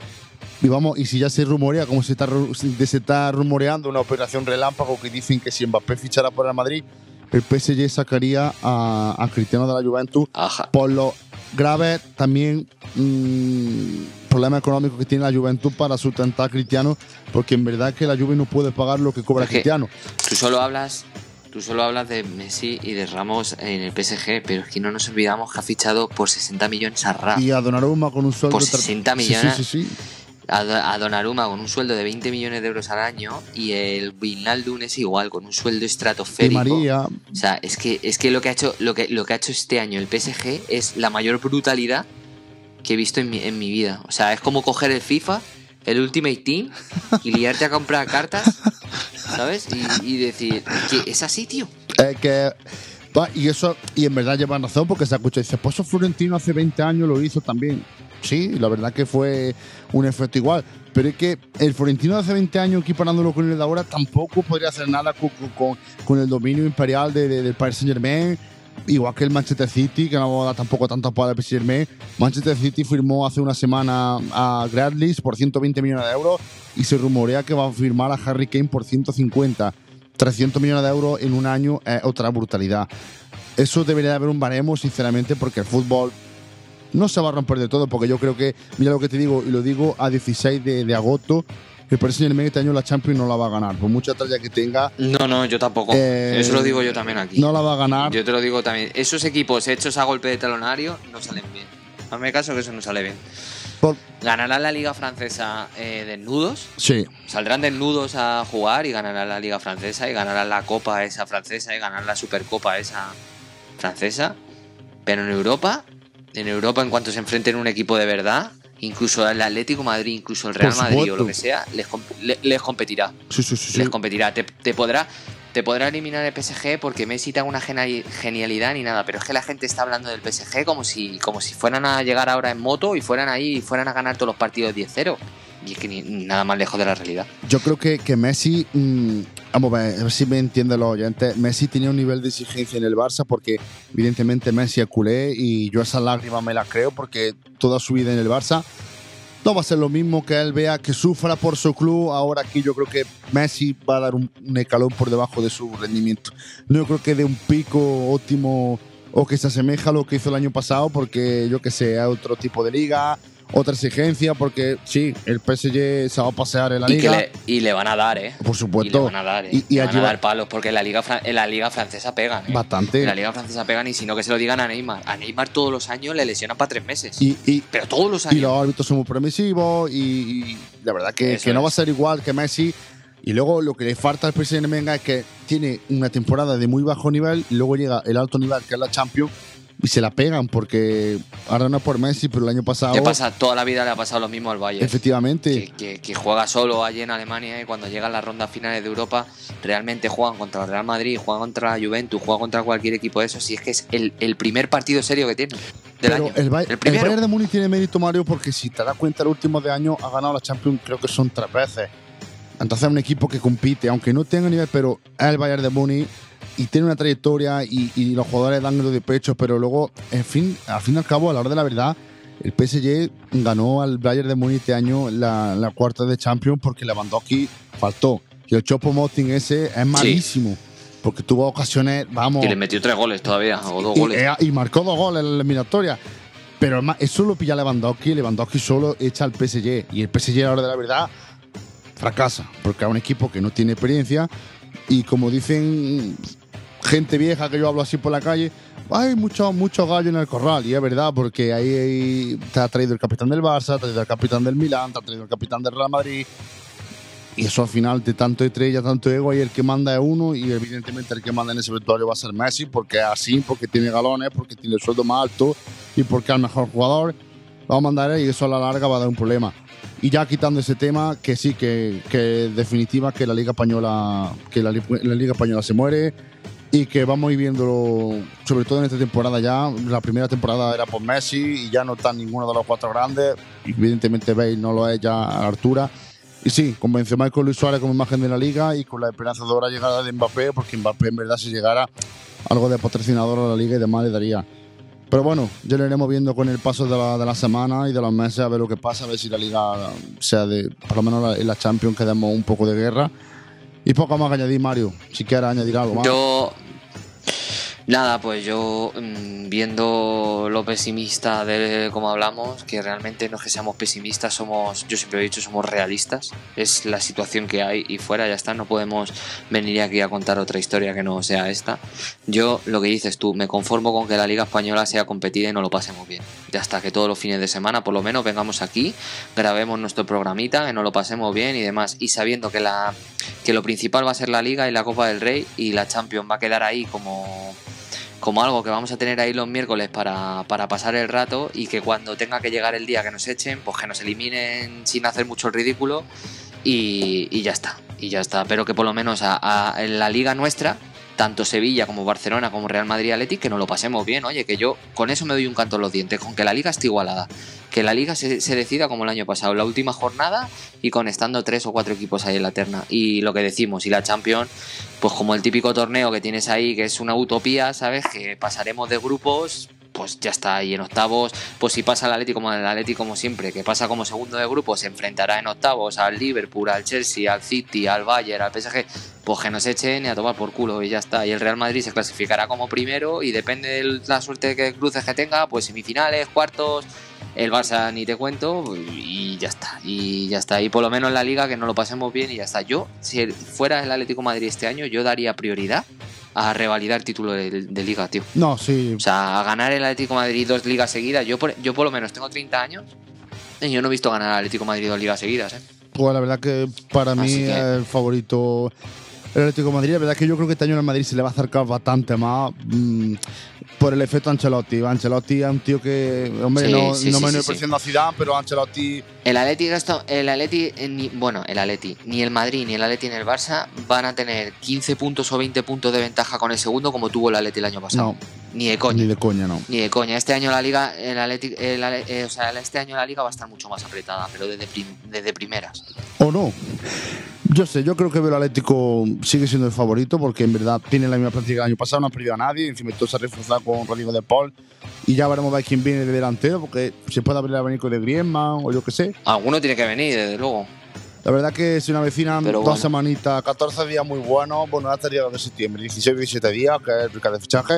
Y vamos, y si ya se rumorea, como se está, se está rumoreando una operación relámpago que dicen que si Mbappé fichara por el Madrid, el PSG sacaría a, Cristiano de la Juventus por lo grave también mm, problema económico que tiene la Juventus para sustentar a Cristiano, porque en verdad que la Juve no puede pagar lo que cobra Cristiano. Tú solo hablas Tú solo hablas de Messi y de Ramos en el PSG, pero es que no nos olvidamos que ha fichado por 60 millones a Ramos. Y a Donnarumma con un sueldo... Por 60 millones. Sí, sí, sí, a, Donnarumma con un sueldo de 20 millones de euros al año y el Wijnaldum es igual, con un sueldo estratosférico. María... O sea, es que, es que lo que ha hecho lo que, lo que ha hecho este año el PSG es la mayor brutalidad que he visto en mi, en mi vida. O sea, es como coger el FIFA, el Ultimate Team y liarte a comprar cartas ¿sabes? Y, decir, que es así, tío. Que. Y eso, y en verdad llevan razón porque se escucha y dice, pues Florentino hace 20 años lo hizo también. Sí, la verdad que fue un efecto igual. Pero es que el Florentino de hace 20 años, equiparándolo con el de ahora, tampoco podría hacer nada con, con, el dominio imperial de, del Paris Saint Germain. Igual que el Manchester City, que no da tampoco tanto para el Paris Saint Germain. Manchester City firmó hace una semana a Gradlis por 120 millones de euros y se rumorea que va a firmar a Harry Kane por 150. 300 millones de euros en un año es otra brutalidad. Eso debería de haber un baremo, sinceramente, porque el fútbol no se va a romper de todo, porque yo creo que, mira lo que te digo, y lo digo a 16 de, agosto, que el Señor este año la Champions no la va a ganar, por mucha talla que tenga. No, no, yo tampoco. Eh, Eso lo digo yo también aquí. No la va a ganar. Yo te lo digo también. Esos equipos hechos a golpe de talonario no salen bien. Hazme caso que eso no sale bien. ¿Ganarán la Liga Francesa eh, desnudos? Sí. Saldrán desnudos a jugar y ganarán la Liga Francesa y ganarán la Copa esa francesa y ganarán la Supercopa esa francesa. Pero en Europa, en Europa en cuanto se enfrenten un equipo de verdad, incluso el Atlético Madrid, incluso el Real Madrid o lo que sea, les, les, competirá. Sí, sí, sí. Les competirá. Te, te podrá te podrá eliminar el PSG porque Messi tenga una genialidad ni nada, pero es que la gente está hablando del PSG como si, como si fueran a llegar ahora en moto y fueran ahí y fueran a ganar todos los partidos 10-0. Y es que ni, nada más lejos de la realidad. Yo creo que, que Messi, mm, vamos a ver, si me entiende los oyentes, Messi tenía un nivel de exigencia en el Barça porque evidentemente Messi es culé y yo esa lágrima me la creo porque toda su vida en el Barça no va a ser lo mismo que él vea que sufra por su club. Ahora aquí yo creo que Messi va a dar un, escalón por debajo de su rendimiento. No creo que de un pico óptimo o que se asemeja a lo que hizo el año pasado, porque yo que sé, hay otro tipo de liga, otra exigencia, porque sí, el PSG se va a pasear en la liga. y le van a dar, ¿eh? Por supuesto. Y le van a dar, ¿eh? Y, van a dar palos, porque en la liga, en la liga francesa pegan. ¿eh? Bastante. En la liga francesa pegan, y si no, que se lo digan a Neymar. A Neymar todos los años le lesionan para tres meses. Y, Pero todos los años. Y los árbitros son muy permisivos, y, la verdad que, que no va a ser igual que Messi. Y luego lo que le falta al PSG Menga es que tiene una temporada de muy bajo nivel y luego llega el alto nivel que es la Champions y se la pegan porque ahora no por Messi, pero el año pasado. ¿Qué pasa? Toda la vida le ha pasado lo mismo al Bayern. Efectivamente. Que, juega solo allí en Alemania y cuando llegan las rondas finales de Europa realmente juegan contra el Real Madrid, juegan contra la Juventus, juegan contra cualquier equipo de esos. Y es que es el, primer partido serio que tiene. Del año. El, Bayern de Múnich tiene mérito, Mario, porque si te das cuenta, el último de año ha ganado la Champions, creo que son tres veces. Entonces es un equipo que compite, aunque no tenga nivel, pero es el Bayern de Múnich y tiene una trayectoria y, los jugadores dan de pecho, pero luego, en fin, al fin y al cabo, a la hora de la verdad, el PSG ganó al Bayern de Múnich este año la, cuarta de Champions porque Lewandowski faltó. Y el Chopo Moting ese es malísimo. Porque tuvo ocasiones, vamos. Y le metió tres goles todavía, o dos goles. Eh, y, marcó dos goles en la eliminatoria. Pero eso lo pilla Lewandowski. Lewandowski solo echa al PSG. Y el PSG, a la hora de la verdad, fracasa. Porque es un equipo que no tiene experiencia. Y como dicen gente vieja que yo hablo así por la calle, hay mucho, mucho gallo en el corral. Y es verdad, porque ahí, te ha traído el capitán del Barça, te ha traído el capitán del Milán, te ha traído el capitán del Real Madrid. Y eso al final de tanto estrella, tanto ego, y el que manda es uno, y evidentemente el que manda en ese vestuario va a ser Messi, porque es así, porque tiene galones, porque tiene el sueldo más alto y porque es el mejor jugador. Va a mandar y eso a la larga va a dar un problema. Y ya quitando ese tema, que sí, que, que definitiva que la Liga Española, que la Liga Española se muere, y que vamos a ir viéndolo, sobre todo en esta temporada ya. La primera temporada era por Messi y ya no está ninguno de los cuatro grandes. Evidentemente Bale no lo es ya a la altura. Y sí, con Benzema con Luis Suárez como imagen de la liga y con la esperanzadora llegada de Mbappé, porque Mbappé en verdad si llegara algo de patrocinador a la liga y demás le daría. Pero bueno, ya lo iremos viendo con el paso de la, de la semana y de los meses a ver lo que pasa, a ver si la liga sea de, por lo menos en la Champions que demos un poco de guerra. Y poco más que añadir, Mario, si quieres añadir algo más. Yo, Nada, pues yo mm, viendo lo pesimista de cómo hablamos, que realmente no es que seamos pesimistas, somos, yo siempre he dicho, somos realistas. Es la situación que hay y fuera, ya está, no podemos venir aquí a contar otra historia que no sea esta. Yo, lo que dices tú, me conformo con que la Liga Española sea competida y no lo pasemos bien. Ya está, que todos los fines de semana, por lo menos, vengamos aquí, grabemos nuestro programita, que nos lo pasemos bien y demás. Y sabiendo que, la, que lo principal va a ser la Liga y la Copa del Rey y la Champions va a quedar ahí como como algo que vamos a tener ahí los miércoles para, pasar el rato y que cuando tenga que llegar el día que nos echen, pues que nos eliminen sin hacer mucho ridículo y, ya está, y ya está. Pero que por lo menos en la liga nuestra, tanto Sevilla como Barcelona como Real Madrid Athletic, que nos lo pasemos bien, oye, que yo con eso me doy un canto en los dientes, con que la liga esté igualada, que la liga se, se, decida como el año pasado, la última jornada y con estando tres o cuatro equipos ahí en la terna. Y lo que decimos, y la Champions, pues como el típico torneo que tienes ahí, que es una utopía, ¿sabes? Que pasaremos de grupos, pues ya está ahí en octavos. Pues si pasa el Atlético como el Atlético como siempre, que pasa como segundo de grupo, se enfrentará en octavos al Liverpool, al Chelsea, al City, al Bayern, al PSG, pues que nos echen a tomar por culo y ya está. Y el Real Madrid se clasificará como primero y depende de la suerte que cruces que tenga, pues semifinales, cuartos, el Barça ni te cuento y ya está. Y ya está. Y por lo menos en la liga que no lo pasemos bien y ya está. Yo, si fuera el Atlético Madrid este año, yo daría prioridad a revalidar el título de, liga, tío. No, sí. O sea, a ganar el Atlético Madrid dos ligas seguidas. Yo por, yo por lo menos tengo 30 años y yo no he visto ganar al Atlético Madrid dos ligas seguidas, ¿eh? Pues la verdad que para mí el favorito el Atlético Madrid. La verdad que yo creo que este año el Madrid se le va a acercar bastante más mm, por el efecto Ancelotti. Ancelotti es un tío que, hombre, no, no me estoy a Ciudad, pero Ancelotti. El Atleti, el Atleti eh, ni, bueno, el Atleti, ni el Madrid ni el Atleti ni el Barça van a tener 15 puntos o 20 puntos de ventaja con el segundo como tuvo el Atleti el año pasado. Ni de coña. Ni de coña, no. Ni de coña. Este año la liga, el Atleti, eh, o sea, este año la liga va a estar mucho más apretada, pero desde, desde primeras. ¿O no? Yo sé, yo creo que el Atlético sigue siendo el favorito porque en verdad tiene la misma práctica del año pasado, no ha perdido a nadie, encima todo se ha reforzado con Rodrigo de Paul y ya veremos a ver quién viene de delantero porque se puede abrir el abanico de Griezmann o yo qué sé. Alguno tiene que venir, desde luego. La verdad que si una vecina dos semanitas, 14 días muy buenos, bueno, hasta el día de septiembre, 16 17 días, que es el de fichaje.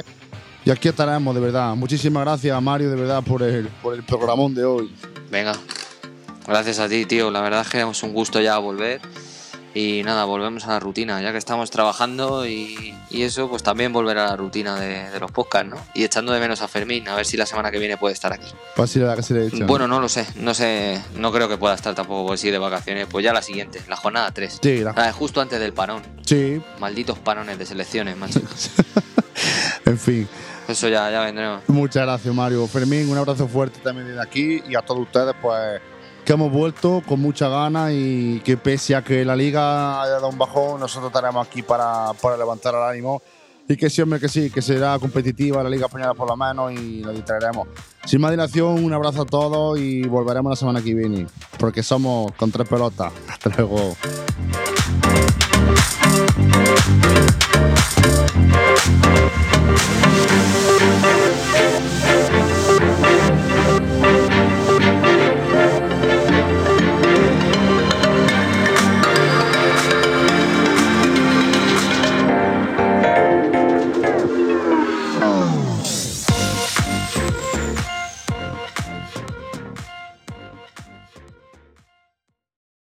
Y aquí estaremos, de verdad. Muchísimas gracias, Mario, de verdad, por el, por el programón de hoy. Venga, gracias a ti, tío. La verdad es que es un gusto ya volver. Y nada, volvemos a la rutina, ya que estamos trabajando y, eso, pues también volver a la rutina de, los podcasts, ¿no? Y echando de menos a Fermín, a ver si la semana que viene puede estar aquí. Pues sí, la que se le Bueno, no lo sé, no sé, no creo que pueda estar tampoco pues, sí, de vacaciones. Pues ya la siguiente, la jornada 3. Sí, la... justo antes del parón. Sí. Malditos parones de selecciones, macho. en fin. Eso ya, ya vendremos. Muchas gracias, Mario. Fermín, un abrazo fuerte también desde aquí y a todos ustedes, pues que hemos vuelto con mucha gana y que pese a que la liga haya dado un bajón, nosotros estaremos aquí para, para levantar el ánimo y que sí, hombre, que sí, que será competitiva la Liga Española por lo menos y lo distraeremos. Sin más dilación, un abrazo a todos y volveremos la semana que viene, porque somos con tres pelotas. Hasta luego. Música